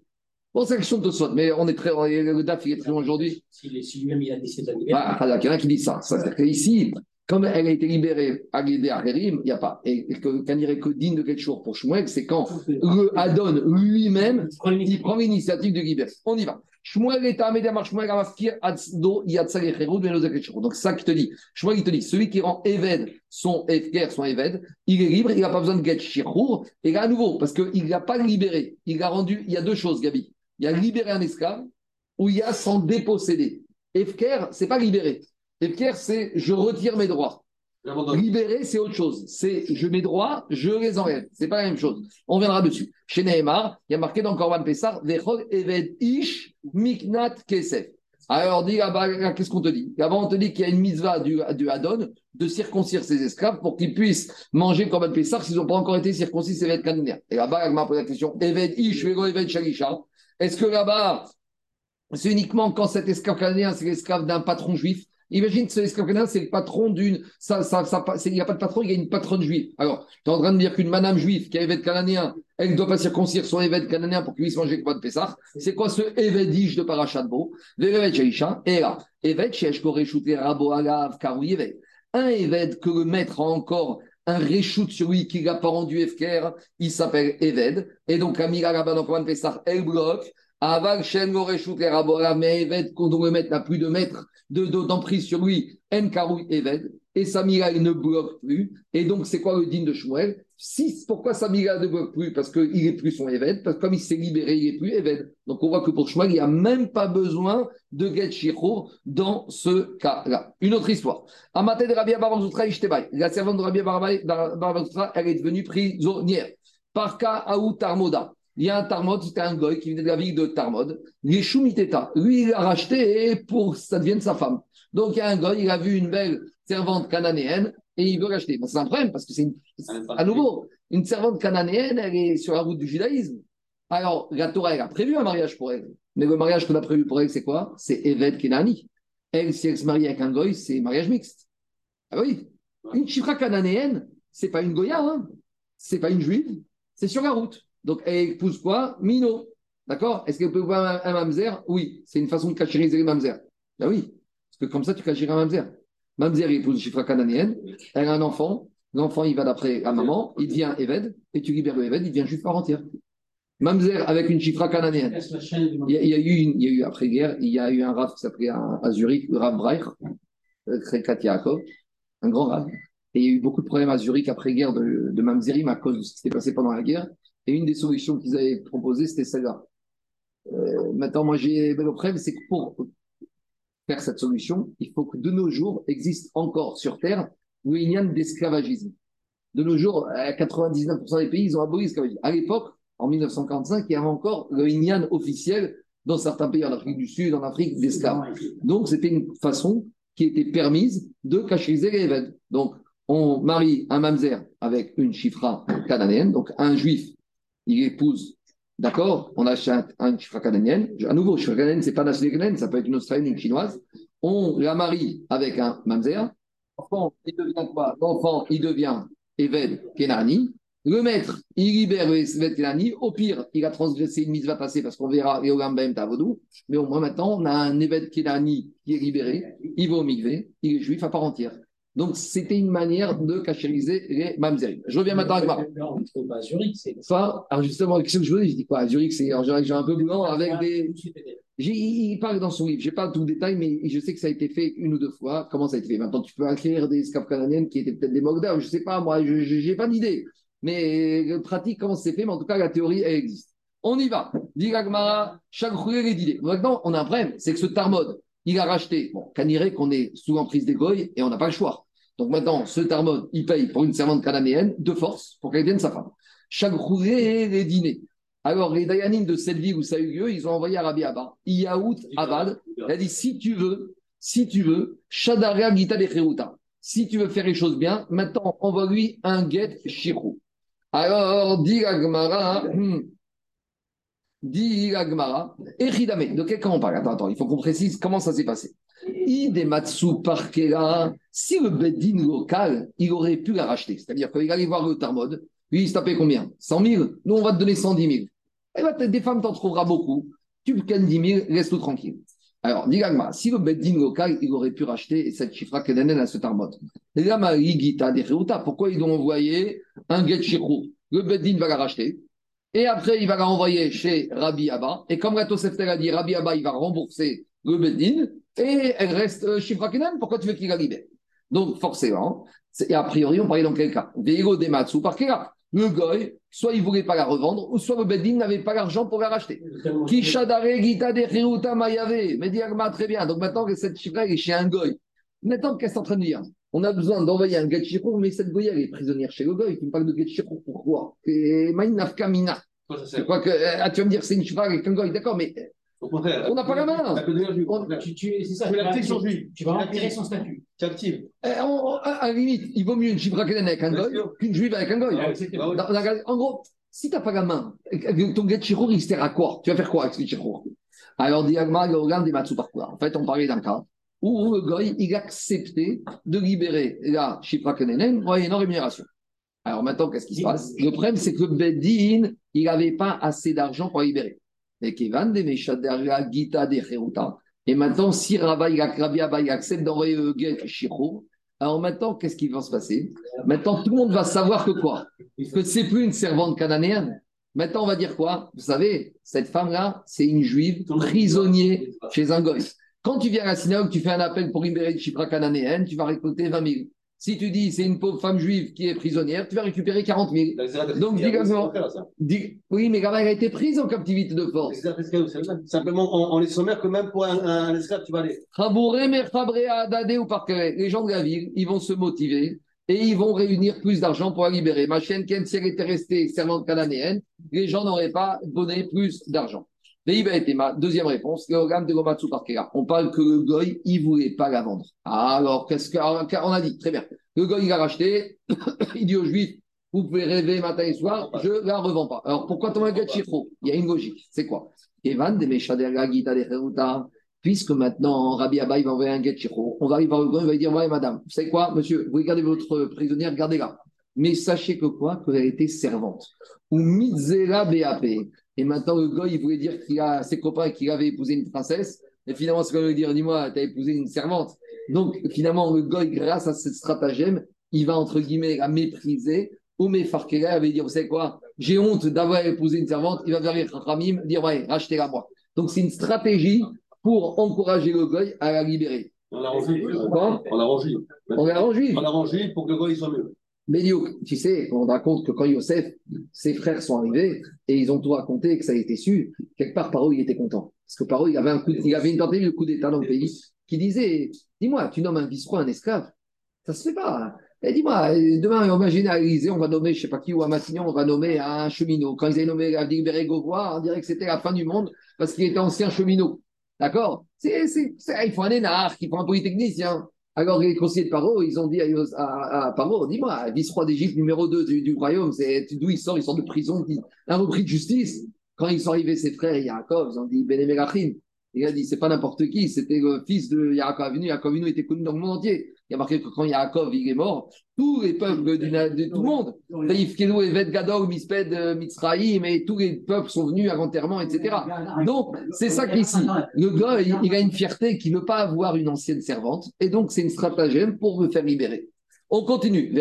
Bon, c'est la question de Tosfot, mais on est très, le DAF, il est très long aujourd'hui. Si, lui-même, il a décidé de libérer. Ah, il y en a qui disent ça. ça C'est-à-dire qu'ici, comme elle a été libérée à Guédé à il n'y a pas. Et, quand il que digne de quelque chose pour Shmuel, c'est quand le Adon lui-même, il prend l'initiative de libérer. On y va. Shmuel est à Shmuel Adsdo Donc, ça qui te dit. Shmuel, il te dit, celui qui rend Eved son Efker, son Eved, il est libre, il n'a pas besoin de Get Et là, à nouveau, parce qu'il n'a pas libéré, il a rendu, il y a deux choses, Gabi. Il y a libéré un esclave, ou il y a s'en déposséder. Efker, c'est pas libéré. Efker, c'est je retire mes droits. Libérer, c'est autre chose. C'est je mes droits, je les enlève. C'est pas la même chose. On viendra dessus. Chez Nehemar, il y a marqué dans Korban Pessar, Vechol Eved Ish Miknat Kesef. Alors, dit là qu'est-ce qu'on te dit? Avant, on te dit qu'il y a une mitzvah du, du Adon de circoncire ses esclaves pour qu'ils puissent manger Korban Pessar s'ils n'ont pas encore été circoncis, Eved Kananéen. Et là-bas, il m'a posé la question Eved Ish, Eved Shalisha. Est-ce que là-bas, c'est uniquement quand cet esclave cananéen, c'est l'esclave d'un patron juif? Imagine que ce esclave c'est le patron d'une. Ça, ça, ça, il n'y a pas de patron, il y a une patronne juive. Alors, tu es en train de dire qu'une madame juive qui avait être cananéen, elle ne doit pas circoncire son évêque cananéen pour qu'il puisse manger le pas de Pessah. C'est quoi ce évêdige de Parachat Bo Vévévet Shaisha. Et là, évêque, Shesh Koreshute Rabo Agav Karou Évêque. Un évêque que le maître a encore un réchoute sur lui qu'il n'a pas rendu Efker, il s'appelle Eved. Et donc, Amira Rabban, donc, Van Pessah, elle bloque. Aval Shen Goreshout et Rabora, mais Eved, quand on le met, n'a plus de maître de- de- d'emprise sur lui, En Karoui Eved. Et Samira, il ne bloque plus. Et donc, c'est quoi le digne de Shmuel? Si, Pourquoi Samira ne bloque plus? Parce qu'il n'est plus son Eved. Parce que comme il s'est libéré, il n'est plus Eved. Donc, on voit que pour Shmuel, il n'y a même pas besoin de Get dans ce cas-là. Une autre histoire. Amate de Rabia Ishtebai. La servante de Rabia Barzoutra, elle est devenue prisonnière. Par cas Aou Tarmoda. Il y a un Tarmod, c'était un goy qui venait de la ville de Tarmod. Lui, il l'a racheté pour que ça devienne sa femme. Donc, il y a un goy, il a vu une belle servante cananéenne et il veut l'acheter. Bon, c'est un problème parce que c'est une- à nouveau une servante cananéenne, elle est sur la route du judaïsme. Alors, la Torah, elle a prévu un mariage pour elle. Mais le mariage qu'on a prévu pour elle, c'est quoi? C'est Eved Kenani. Elle, si elle se marie avec un goy, c'est mariage mixte. Ah oui. Une chifra cananéenne, c'est pas une goya, hein. c'est pas une juive, c'est sur la route. Donc, elle épouse quoi? Mino. D'accord? Est-ce qu'elle peut voir un, un mamzer? Oui. C'est une façon de cachériser les mamzer. Ah oui. Parce que comme ça, tu cachérises un mamzer. Mamzer, il épouse une chifra cananéenne. Elle a un enfant. L'enfant, il va d'après la maman. Il devient Eved. Et tu libères le Eved, il devient juif par entière. Mamzer avec une chifra cananéenne. Il y, a, il y a eu, une- il y a eu après-guerre, il y a eu un raf qui s'appelait à, Zurich, le Rav Breich, euh, Yaakov, un grand raf. Et il y a eu beaucoup de problèmes à Zurich après-guerre de, de Mamzerim à cause de ce qui s'était passé pendant la guerre. Et une des solutions qu'ils avaient proposées, c'était celle-là. Euh, maintenant, moi, j'ai le problème, c'est que pour faire cette solution, il faut que de nos jours existe encore sur Terre le Inyan d'esclavagisme. De nos jours, à 99% des pays, ils ont aboli l'esclavagisme. À l'époque, en 1945, il y avait encore le Inyan officiel dans certains pays, en Afrique du Sud, en Afrique, d'esclaves. Donc, c'était une façon qui était permise de cacheriser les Évèdes. Donc, on marie un mamzer avec une chifra cananéenne, donc un juif, il épouse, d'accord? On achète un cananéenne. À nouveau, chifra cananéenne, c'est pas nationalité canadienne, ça peut être une australienne, une chinoise. On la marie avec un mamzer. L'enfant, il devient quoi? L'enfant, il devient Eved Kenani. Le maître, il libère Eved Kenani. Au pire, il a transgressé une mise va passer parce qu'on verra les Ogambem Tavodou. Mais au moins maintenant, on a un Eved Kenani qui est libéré. Il va au Mikvé. Il est juif à part entière. Donc, c'était une manière de cachériser les mamzerim. Je reviens maintenant Zurich, c'est. Enfin, alors justement, qu'est-ce que je veux Je dis quoi? À Zurich, c'est en général, j'ai un peu blanc avec des. Il parle dans son livre, je n'ai pas tout le détail, mais je sais que ça a été fait une ou deux fois. Comment ça a été fait? Maintenant, tu peux acquérir des esclaves canadiennes qui étaient peut-être des Mogdaves, je ne sais pas, moi, je n'ai pas d'idée. Mais la pratique, comment c'est fait, mais en tout cas, la théorie, elle existe. On y va. Dit chaque les d'idées. Maintenant, on a un problème, c'est que ce Tarmod, il a racheté, bon, Caniré, qu'on est sous l'emprise des Goy et on n'a pas le choix. Donc maintenant, ce Tarmod, il paye pour une servante cananéenne de force pour qu'elle devienne sa femme. Chaque roulé les dîners. Alors, les Dayanim de cette ville où ça a eu lieu, ils ont envoyé à Rabbi Abba, Yaout Abad, il a dit si tu veux, si tu veux, Shadaria Gita de. Si tu veux faire les choses bien, maintenant envoie-lui un get shirou. Alors, dit la Gemara, hmm, dit la Gemara, Echidame, de quel cas on parle? Attends, attends, il faut qu'on précise comment ça s'est passé. Idematsu Parkera, si le Beddin local, il aurait pu la racheter, c'est-à-dire qu'il allait voir le Tarmod, lui, il se tapait combien? 100 000 Nous, on va te donner 110 000. Eh ben, des femmes, t'en trouveras beaucoup. Tu me gagnes 10 000, laisse-nous tranquille. Alors, dis Gagma, si le Beddin local, il aurait pu racheter cette chifra kenanen à ce Tarmod. Pourquoi ils ont envoyé un get shirou Le Beddin va la racheter. Et après, il va la renvoyer chez Rabbi Abba. Et comme Rato Sefter a dit, Rabbi Abba, il va rembourser le Beddin. Et elle reste euh, chifra kenanen. Pourquoi tu veux qu'il la libère Donc, forcément, et a priori, on parlait dans quel cas? Veigo Dematsu Parkera. Le goy, soit il ne voulait pas la revendre, ou soit le Beddin n'avait pas l'argent pour la racheter. Kishadare Gita de Mayave. Mais Agma, très bien. Donc maintenant que cette chifra elle est chez un goy. Maintenant, qu'est-ce que c'est en train de dire? On a besoin d'envoyer un get shirou, mais cette goy, elle est prisonnière chez le goy. Tu me parles de get shirou, pourquoi? Et Mina. Quoi, quoi que. ah, tu vas me dire, c'est une chifra avec un goy, d'accord, mais Au contraire. On n'a pas la main. Tu, tu, c'est ça, Tu tu vas, sur lui. tu l'actives. son statut. Tu actives. eh, on- on- à la limite, il vaut mieux une canadienne avec un goy qu'une juive avec un goy. Ah, bah en gros, si tu n'as pas la main, euh, ton get shirou, il sert à quoi? Tu vas faire quoi avec ce shirou Alors, Diagma, regarde des matsu parcours. En fait, on parlait d'un cas où le goy, il acceptait de libérer la chifra canadienne moyennant rémunération. Alors maintenant, qu'est-ce qui se passe? Le problème, c'est que Beddin, il n'avait pas assez d'argent pour libérer. Et Kevan de Gita de Cheruta. Et maintenant, si Rabbi Rabbi Abba, il accepte d'envoyer le guet Shiro, alors maintenant, qu'est-ce qui va se passer? Maintenant, tout le monde va savoir que quoi? Que c'est plus une servante cananéenne. Maintenant, on va dire quoi? Vous savez, cette femme-là, c'est une juive prisonnière chez un goy. Quand tu viens à la synagogue, tu fais un appel pour libérer une chipra cananéenne, tu vas récolter 20 000. Si tu dis c'est une pauvre femme juive qui est prisonnière, tu vas récupérer 40 000. Donc, dis oui, mais quand elle a été prise en captivité de force. Simplement, on, on est sommaire que même pour un, un esclave, tu vas aller. Les gens de la ville, ils vont se motiver et ils vont réunir plus d'argent pour la libérer. Ma chienne, Ken, si elle était restée servante cananéenne, les gens n'auraient pas donné plus d'argent. Deuxième réponse. On parle que le Goy, il voulait pas la vendre. Alors, qu'est-ce qu'on a dit Très bien. Le Goy, il a racheté, il dit aux Juifs, vous pouvez rêver matin et soir, je la revends pas. Alors, pourquoi ton Chifro Il y a une logique. C'est quoi? Puisque maintenant Rabbi Abba il va envoyer un get Chifro, on va arriver voir le Goy, il va dire, ouais, madame, vous savez quoi, monsieur, vous regardez votre prisonnière, gardez-la. Mais sachez que quoi? Qu'elle était servante. Ou Mitzera BAP. Et maintenant, le goy, il voulait dire qu'il a ses copains qu'il avait épousé une princesse. Et finalement, ce qu'on veut dire, dis-moi, tu as épousé une servante. Donc, finalement, le goy, grâce à ce stratagème, il va, entre guillemets, la mépriser. Ou mes il va dire, vous savez quoi? J'ai honte d'avoir épousé une servante. Il va venir Ramim dire, ouais, rachetez-la moi. Donc, c'est une stratégie pour encourager le goy à la libérer. On l'a rangé. Quoi? On l'a rangé. On l'a rangé. On l'a rangé pour que le goy soit mieux. Mais tu sais, on raconte que quand Yosef, ses frères sont arrivés et ils ont tout raconté que ça a été su, quelque part, Paro, il était content. Parce que Paro, il avait, un coup, il avait une tentative de coup d'État dans le pays qui disait Dis-moi, tu nommes un vice-roi un esclave Ça se fait pas. Et dis-moi, demain, on à l'Élysée, on va nommer, je sais pas qui, ou à Matignon, on va nommer un cheminot. Quand ils avaient nommé Gauvois, on dirait que c'était la fin du monde parce qu'il était ancien cheminot. D'accord? Il faut un énarque, il faut un polytechnicien. Alors, les conseillers de Paro, ils ont dit à, à, Paro, dis-moi, vice-roi d'Égypte numéro 2 du, royaume, c'est d'où il sort? Il sort de prison, un repris de justice. Quand ils sont arrivés, ses frères, Yaakov, ils ont dit Benemelachim. Il a dit, c'est pas n'importe qui, c'était le fils de Yaakov Avinu. Yaakov était connu dans le monde entier. Il y a marqué que quand Yaakov il est mort, tous les peuples de, tout le monde, Taïf Kedou, Evet Gadol, Misped, euh, Mitzraïm, et tous les peuples sont venus à l'enterrement, etc. Donc, c'est ça qu'ici, le gars, il, a une fierté qui ne veut pas avoir une ancienne servante, et donc c'est une stratagème pour me faire libérer. On continue.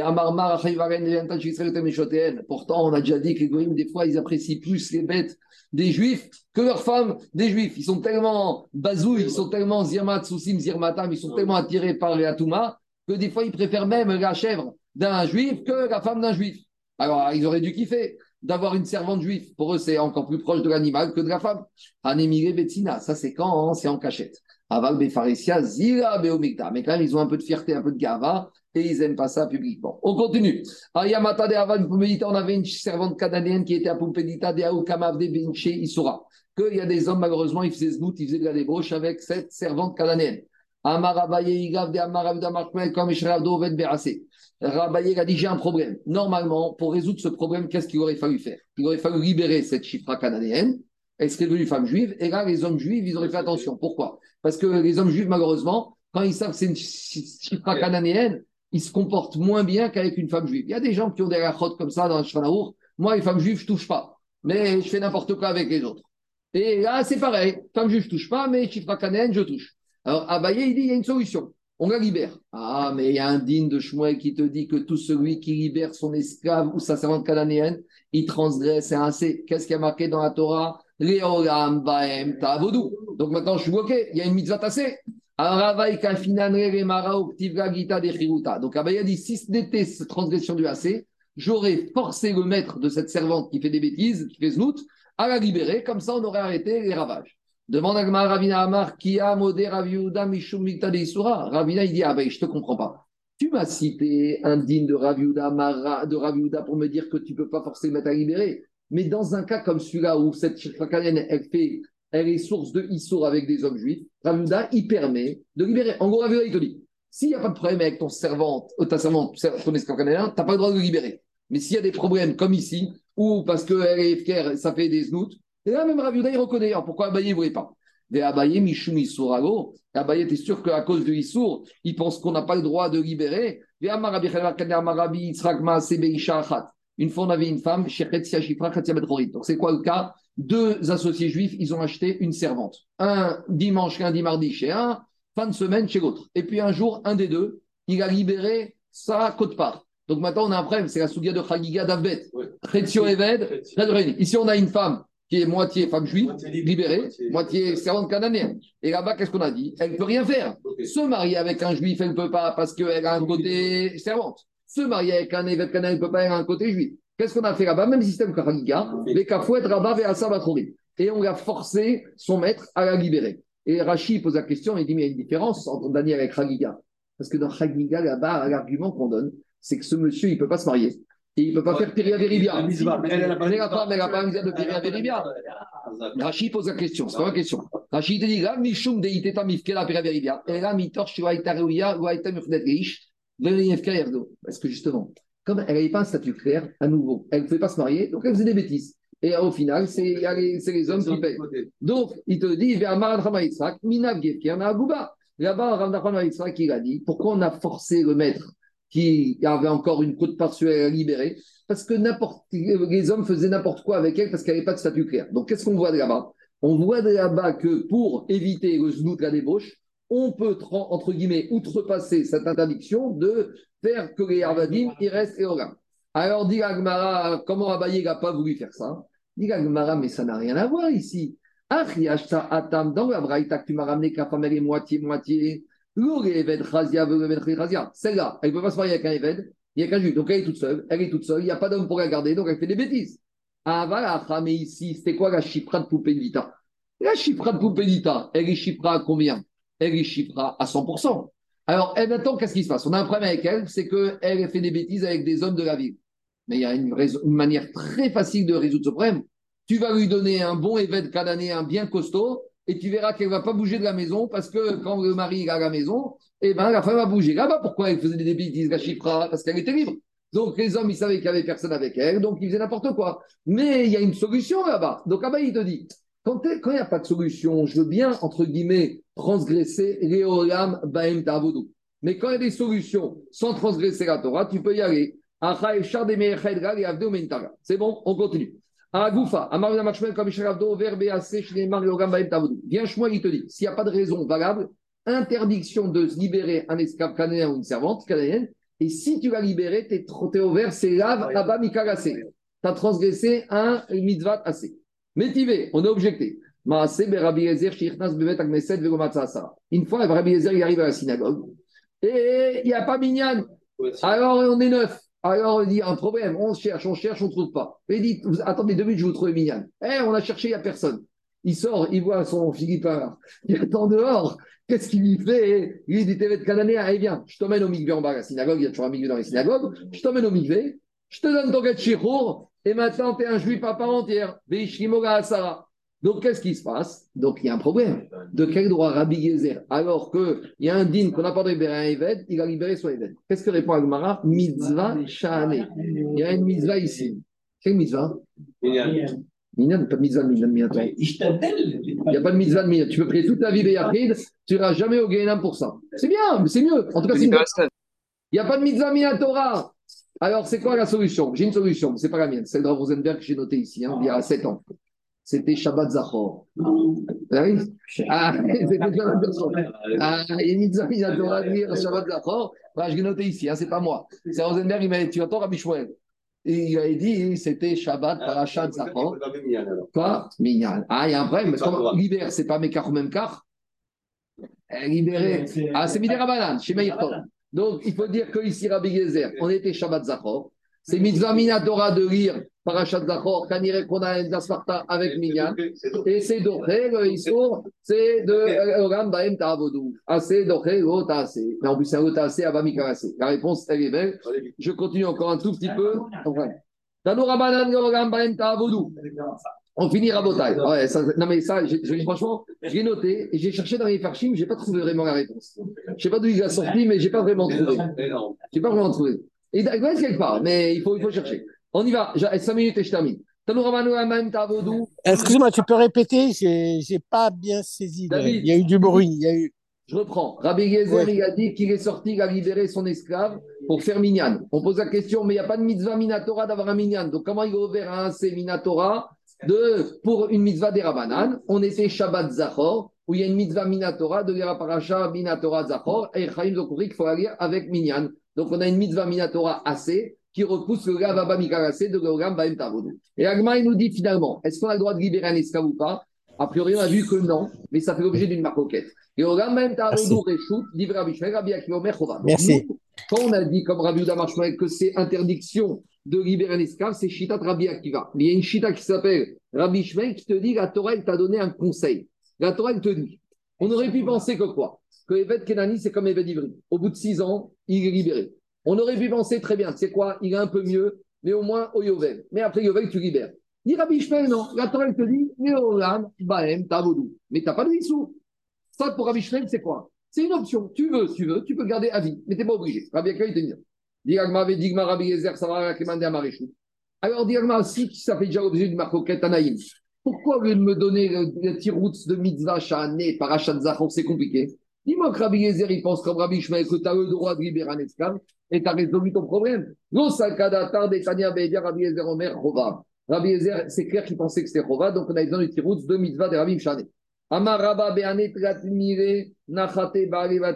Pourtant, on a déjà dit que les goïms, des fois, ils apprécient plus les bêtes des juifs que leurs femmes des juifs. Ils sont tellement bazouilles, ils sont tellement zirmat, soussim, zirmatam, ils sont tellement attirés par les atouma que des fois, ils préfèrent même la chèvre d'un juif que la femme d'un juif. Alors, ils auraient dû kiffer d'avoir une servante juive. Pour eux, c'est encore plus proche de l'animal que de la femme. Anémiré Betsina, ça c'est quand hein, C'est en cachette. Aval Befaresia, Zira Beomikta. Mais quand même, ils ont un peu de fierté, un peu de gava, et ils n'aiment pas ça publiquement. On continue. Ayamata de Aval on avait une servante canadienne qui était à Pumpedita de Aoukamav de Binche Isura. Qu'il y a des hommes, malheureusement, ils faisaient ce bout, ils faisaient de la débauche avec cette servante canadienne. Amarabaye. Rabaye a dit j'ai un problème. Normalement, pour résoudre ce problème, qu'est-ce qu'il aurait fallu faire? Il aurait fallu libérer cette chifra canadienne. Elle serait devenue femme juive. Et là, les hommes juifs, ils auraient fait attention. Pourquoi? Parce que les hommes juifs, malheureusement, quand ils savent que c'est une chifra cananéenne, ils se comportent moins bien qu'avec une femme juive. Il y a des gens qui ont des rachotes comme ça dans le Shvanaour. Moi, les femmes juives, je touche pas. Mais je fais n'importe quoi avec les autres. Et là, c'est pareil. Femme juive, je touche pas, mais chifra cananéenne, je touche. Alors, Abaye, il dit il y a une solution. On la libère. Ah, mais il y a un digne de Shmuel qui te dit que tout celui qui libère son esclave ou sa servante cananéenne, il transgresse. C'est assez. Qu'est-ce qui a marqué dans la Torah? Donc maintenant, je suis bloqué. Il y a une mitzvah tassée. Donc Abaye dit si ce n'était cette transgression du AC, j'aurais forcé le maître de cette servante qui fait des bêtises, qui fait znout, à la libérer. Comme ça, on aurait arrêté les ravages. Demande à Ravina Amar, qui a modé Raviuda Mishum Mikta Ravina, il dit Ah ben, je te comprends pas. Tu m'as cité un digne de Raviuda, de pour me dire que tu peux pas forcément mettre à libérer. Mais dans un cas comme celui-là où cette chifrakanienne, elle, fait, elle est source de Issour avec des hommes juifs, Raviuda, il permet de libérer. En gros, Raviuda, il te dit s'il n'y a pas de problème avec ton servante, euh, ta servante, ton esclave tu n'as pas le droit de le libérer. Mais s'il y a des problèmes comme ici, ou parce qu'elle est fière, ça fait des snouts, et là, même Raviuda, il reconnaît. Alors pourquoi Abaye ne voulait pas? Des Abaye Mishum Issourago. Abaye, t'es sûr qu'à cause de Issour, il pense qu'on n'a pas le droit de libérer. Une fois, on avait une femme. Donc, c'est quoi le cas? Deux associés juifs, ils ont acheté une servante. Un dimanche, lundi, mardi chez un, fin de semaine chez l'autre. Et puis un jour, un des deux, il a libéré sa cote-part. Donc maintenant, on a un problème, c'est la souga de Chagiga d'Avbet. Redrein. Ici, on a une femme qui est moitié femme juive, Moitié libre, libérée, moitié- servante cananéenne. Et là-bas, qu'est-ce qu'on a dit? Elle ne peut rien faire. Se marier avec un juif, elle ne peut pas parce qu'elle a un côté servante. Se marier avec un évêque canadien, elle ne peut pas, elle a un côté juif. Qu'est-ce qu'on a fait là-bas? Même système que Chagiga, les Kafouet, Rabat et Assa Batrouri. Et on a forcé son maître à la libérer. Et Rachid pose la question, il dit mais il y a une différence entre Daniel et Chagiga. Parce que dans Chagiga, là-bas, l'argument qu'on donne, c'est que ce monsieur, il ne peut pas se marier. Et il ne peut pas faire Péria Veribia. Elle, elle a pas elle n'a pas de Péria Veribia. Rachid pose la question, c'est pas ma question. Rachid te dit, là, Mishum de Iteta Mifkela Péria Veribia. Et là, Mitor Shiwaita Reuya, Waita Mufnet Geish, Veriyevka Yerdo. Parce que justement, comme elle n'avait pas un statut clair, à nouveau, elle ne pouvait pas se marier, donc elle faisait des bêtises. Et au final, c'est a les, les hommes qui payent. Donc, il te dit, Minav Gefkir Agouba. Là-bas, Rav Yitzhak, il a dit, pourquoi on a forcé le maître qui avait encore une côte partielle à libérer Parce que les hommes faisaient n'importe quoi avec elle parce qu'elle n'avait pas de statut clair. Donc, qu'est-ce qu'on voit de là-bas? On voit de là-bas que pour éviter le znout, la débauche, on peut, entre guillemets, outrepasser cette interdiction de faire que les Arvadim, ils restent et Alors, dit Agmara, comment Abaye n'a pas voulu faire ça? Dit Agmara, mais ça n'a rien à voir ici. Ah, Atam, dans la Braïta que tu m'as ramené, que la femme elle est moitié-moitié. L'Oreved Chazia, L'Oreved Chazia. Celle-là, elle ne peut pas se marier avec un Eved, il n'y a qu'un juif. Donc elle est toute seule, elle est toute seule, il n'y a pas d'homme pour la garder, donc elle fait des bêtises. Ah, voilà, mais ici, c'était quoi la chipra de Poupédita La chipra de Poupédita, elle est chipra à combien? Elle est chipra à 100%. Alors, elle, maintenant, qu'est-ce qui se passe? On a un problème avec elle, c'est qu'elle fait des bêtises avec des hommes de la ville. Mais il y a une, manière très facile de résoudre ce problème. Tu vas lui donner un bon évêque cananéen bien costaud et tu verras qu'elle ne va pas bouger de la maison parce que quand le mari est à la maison, eh ben, la femme va bouger. Là-bas, pourquoi elle faisait des bêtises, la chifra? Parce qu'elle était libre. Donc les hommes, ils savaient qu'il n'y avait personne avec elle, donc ils faisaient n'importe quoi. Mais il y a une solution là-bas. Donc là-bas, il te dit, quand il n'y a pas de solution, je veux bien, entre guillemets, transgresser les olam baem. Mais quand il y a des solutions sans transgresser la Torah, tu peux y aller. C'est bon, on continue. Agoufa, Amar Machmel, comme Isharavdo, Verbe, Ase, Shneimar, Yogam, Baem, Tavodu. Viens, Shmuel, il te dit, s'il n'y a pas de raison valable, interdiction de se libérer un esclave cananéen ou une servante cananéenne, et si tu l'as libéré, t'es es ouvert, c'est lave, Abba, Mikarase. Tu as transgressé un mitzvah assez. Métivé, on est objecté. Une fois, Rabbi Ezer, il arrive à la synagogue, et il n'y a pas Minyan. Alors, on est neuf. Alors, il dit un problème. On cherche, on cherche, on ne trouve pas. Il dit attendez deux minutes, je vous trouver Mignan. Eh, on a cherché, il n'y a personne. Il sort, il voit son Philippin. Il attend dehors. Qu'est-ce qu'il lui fait? Il dit T'es cananéen, allez, viens, je t'emmène au migvé en bas à la synagogue. Il y a toujours un migvé dans les synagogues. Je t'emmène au migvé. Je te donne ton Gatchichour. Et maintenant, tu es un juif à part entière. Donc, qu'est-ce qui se passe? Donc, il y a un problème. De quel droit Rabbi Gezer Alors qu'il y a un din qu'on n'a pas libéré un Eved, il a libéré son Eved. Qu'est-ce que répond Agmara? Mitzvah Shahane. Il y a une mitzvah ici. Quelle mitzvah? Minyan, pas de mitzvah de Minyan, Minyan. Il n'y a pas de mitzvah de Minyan. Tu peux prier toute ta vie Béyachid, tu n'iras jamais au Guéhenam pour ça. C'est bien, mais c'est mieux. En tout cas, c'est une- il n'y a pas de mitzvah Minyan Torah. Alors, c'est quoi la solution? J'ai une solution, c'est pas la mienne. Celle de Rav Rosenberg que j'ai notée ici, hein, il y a 7 ans. C'était Shabbat Zachor. Ah oui Ah, c'était Shabbat Zachor. Ah, il y a une mitzvah Minyan Torah à dire Shabbat Zachor. Voilà, je l'ai noté ici, hein, c'est pas moi. C'est Rosenberg, il m'a dit, tu entends Rabbi Shmuel? Et il avait dit, c'était Shabbat Parashat Zachor. Quoi? Minyan. Ah, il y a un problème. Va. libère, c'est pas Mekar ou Memkar? Eh, Libéré. Ah, c'est Midera Banan, chez Meir. Donc, il faut dire que ici, Rabbi Gezer, on était Shabbat Zachor. C'est mitzvah Minatora de lire Parashat Zachor, Kanire Kona Sparta avec Minyan. Et c'est Doché, le Issour, c'est de Oram Baem. Assez Doché, lo Ta'ase. Mais en plus, c'est un lo Ta'ase, Abba Mikarase. La réponse, elle est belle. Je continue encore un tout petit peu. Enfin, Tano Rabanan, Oram Baem. On finit. Ouais, ça, non, mais ça, franchement, j'ai noté et j'ai cherché dans les farchim, j'ai pas trouvé vraiment la réponse. Je sais pas d'où il a sorti, mais j'ai pas vraiment trouvé. Énorme. J'ai pas vraiment trouvé. Et il doit être quelque part, mais il faut, il faut chercher. On y va. J'ai 5 minutes et je termine. Excuse-moi, tu peux répéter J'ai pas bien saisi. David. Il y a eu du bruit. Il y a eu. Je reprends. Rabbi Gezer, Ouais. il a dit qu'il est sorti, il a libéré son esclave pour faire minyan. On pose la question, mais il n'y a pas de mitzvah minatora d'avoir un minyan. Donc comment il a ouvert un C minatora de, pour une mitzvah des Rabanan On était Shabbat Zachor, où il y a une mitzvah minatora de l'Ira Parasha minatora Zachor, et Chaim compris qu'il faut lire avec minyan. Donc on a une mitzvah minatora assez qui repousse le Gav Abba Mikarase de Gogam Baem. Et Agma, il nous dit finalement, est-ce qu'on a le droit de libérer un esclave ou pas? A priori, on a vu que non, mais ça fait l'objet d'une marcoquette. Et au Gam Baem Reshut, dit Rabbi Shmuel, Rabbi Akiva Omer Chova. Donc, Merci. Quand on a dit, comme Rabbi Uda Marshmalek, que c'est interdiction de libérer un esclave, c'est Shitat Rabbi Akiva. Mais il y a une Shita qui s'appelle Rabbi Shmuel qui te dit la Torah, elle t'a donné un conseil. La Torah, elle te dit on aurait pu penser que quoi? Que Eved Kenani, c'est comme Eved Ivri. Au bout de six ans, il est libéré. On aurait pu penser très bien, c'est quoi Il est un peu mieux, mais au moins au Yovel. Mais après Yovel, tu libères. Dit Rabbi Shmuel, non. La Torah, te dit Baem, Tavodou. Mais t'as pas de Issou. Ça, pour Rabbi c'est quoi? C'est une option. Tu veux, tu veux, tu peux garder à vie, mais tu n'es pas obligé. Rabbi il te dit. Alors, Digagma, si ça fait déjà l'objet du marcoquette Anaïm, pourquoi de me donner le, le tiroutz de mitzvah Shahané, parachat c'est compliqué? Dis-moi que Rabbi Yezer, il pense comme Rabbi Shmuel que tu as le droit de libérer un esclave et tu as résolu ton problème. Non, Rabbi Yezer. Rabbi c'est clair qu'il pensait que c'était Chova, donc on a besoin du tiroutz de mitzvah de Rabbi Shahané. Amaraba Beane Nachate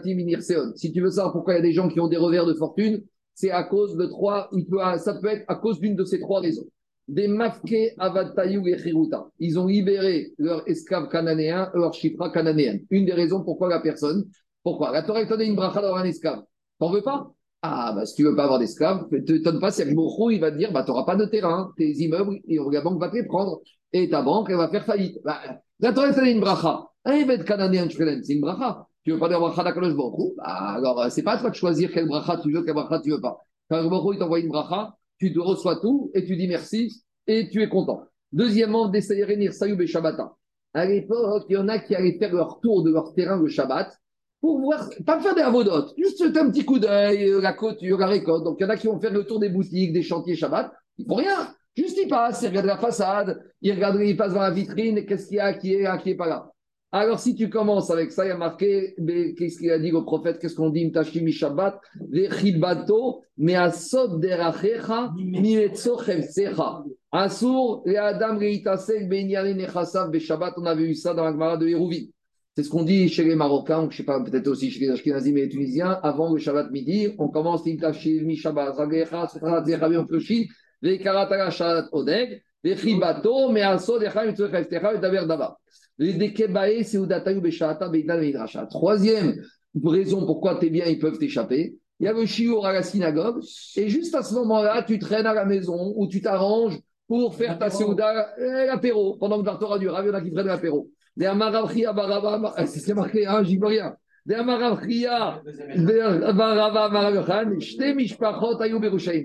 Minirseon. Si tu veux savoir pourquoi il y a des gens qui ont des revers de fortune, c'est à cause de trois, ça peut être à cause d'une de ces trois raisons. Des mafke avatayu et chiruta. Ils ont libéré leur esclave cananéen, leur chifra cananéenne. Une des raisons pourquoi la personne, pourquoi? La Torah t'a donné une bracha d'avoir un esclave. T'en veux pas? Ah, bah, si tu veux pas avoir d'esclave, ne t'étonne pas si Agmorou, il va te dire, bah, t'auras pas de terrain, tes immeubles, et la banque va te les prendre. Et ta banque, elle va faire faillite. Bah, la Torah t'a donné une bracha. Un évêque cananéen, c'est une bracha. Tu veux pas dire bracha d'Akadosh Baruch Hu? Bah, alors, euh, c'est pas à toi de choisir quelle bracha tu veux, quelle bracha tu veux pas. Quand Baruch il t'envoie une bracha, tu reçois tout et tu dis merci et tu es content. Deuxièmement, d'essayer Nirsayu et Shabbata. À l'époque, il y en a qui allaient faire leur tour de leur terrain le Shabbat pour voir, pas faire des avodotes, juste un petit coup d'œil, euh, la couture, la récolte. Donc, il y en a qui vont faire le tour des boutiques, des chantiers Shabbat. Ils font rien. Juste, ils passent, ils regardent la façade, ils regardent, ils passent dans la vitrine, qu'est-ce qu'il y a, qui est qui est pas là? Alors, si tu commences avec ça, il y a marqué, qu'est-ce qu'il a dit au prophète? Qu'est-ce qu'on dit Mtashimi Shabbat, Vechilbato, Measod derachecha, Mietzo chevsecha. Asur, le Adam reitasek, Benyane nechasav, Beshabbat, on avait eu ça dans la Gemara de Hérouville. C'est ce qu'on dit chez les Marocains, ou je sais pas, peut-être aussi chez les Ashkenazim et les Tunisiens, avant le Shabbat midi, on commence Mtashimi Shabbat, Ragecha, Sefrat, Zechavim, Floshi, Vekaratara Shabbat, Odeg, Vechibato, Measod, Echa, Mietzo chevsecha, et Daver Dava. Troisième raison pourquoi tes biens ils peuvent t'échapper, il y a le chiour à la synagogue, et juste à ce moment-là, tu traînes à la maison ou tu t'arranges pour faire ta séouda, euh, l'apéro, pendant que Torah dure, il y en a qui prennent l'apéro. Baraba, c'est marqué, hein, j'y peux rien. Il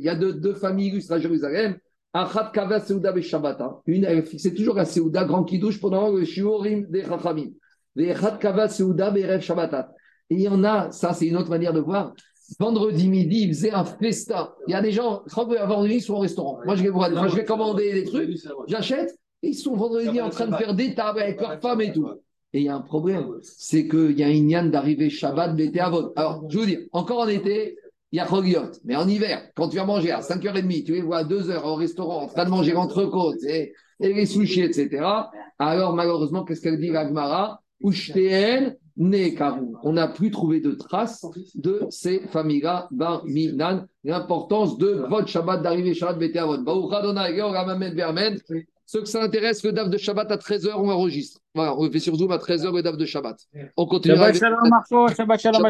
y a deux, deux familles illustres à Jérusalem. Kava Seuda Beshabbata. Une, elle fixait toujours la Seuda, grand kidouche, pendant le Shiurim des Chachamim. Les Achat Kava Seuda Berev Shabbatat. Et il y en a, ça c'est une autre manière de voir. Vendredi midi, ils faisaient un festin. Il y a des gens, vendredi, ils sont au restaurant. Moi, je vais, moi, je vais commander des trucs, j'achète, et ils sont vendredi en train de faire des tables avec leurs femmes et tout. Et il y a un problème, c'est qu'il y a une yann d'arriver Shabbat, d'été à votre. Alors, je veux dire, encore en été, il y a Chogiot. Mais en hiver, quand tu vas manger à 5h30, tu les vois à 2h au restaurant en train de manger l'entrecôte et, et les sushis, etc. Alors, malheureusement, qu'est-ce qu'elle dit, l'Agmara Ushteen. On n'a plus trouvé de traces de ces familles-là, Bar Minan. L'importance de votre Shabbat d'arriver Shabbat Vermen. Ceux que ça intéresse, le DAF de Shabbat à 13h, on enregistre. Voilà, on le fait sur Zoom à 13h, le DAF de Shabbat. On continue. Shabbat shalom, Marco. Shabbat shalom.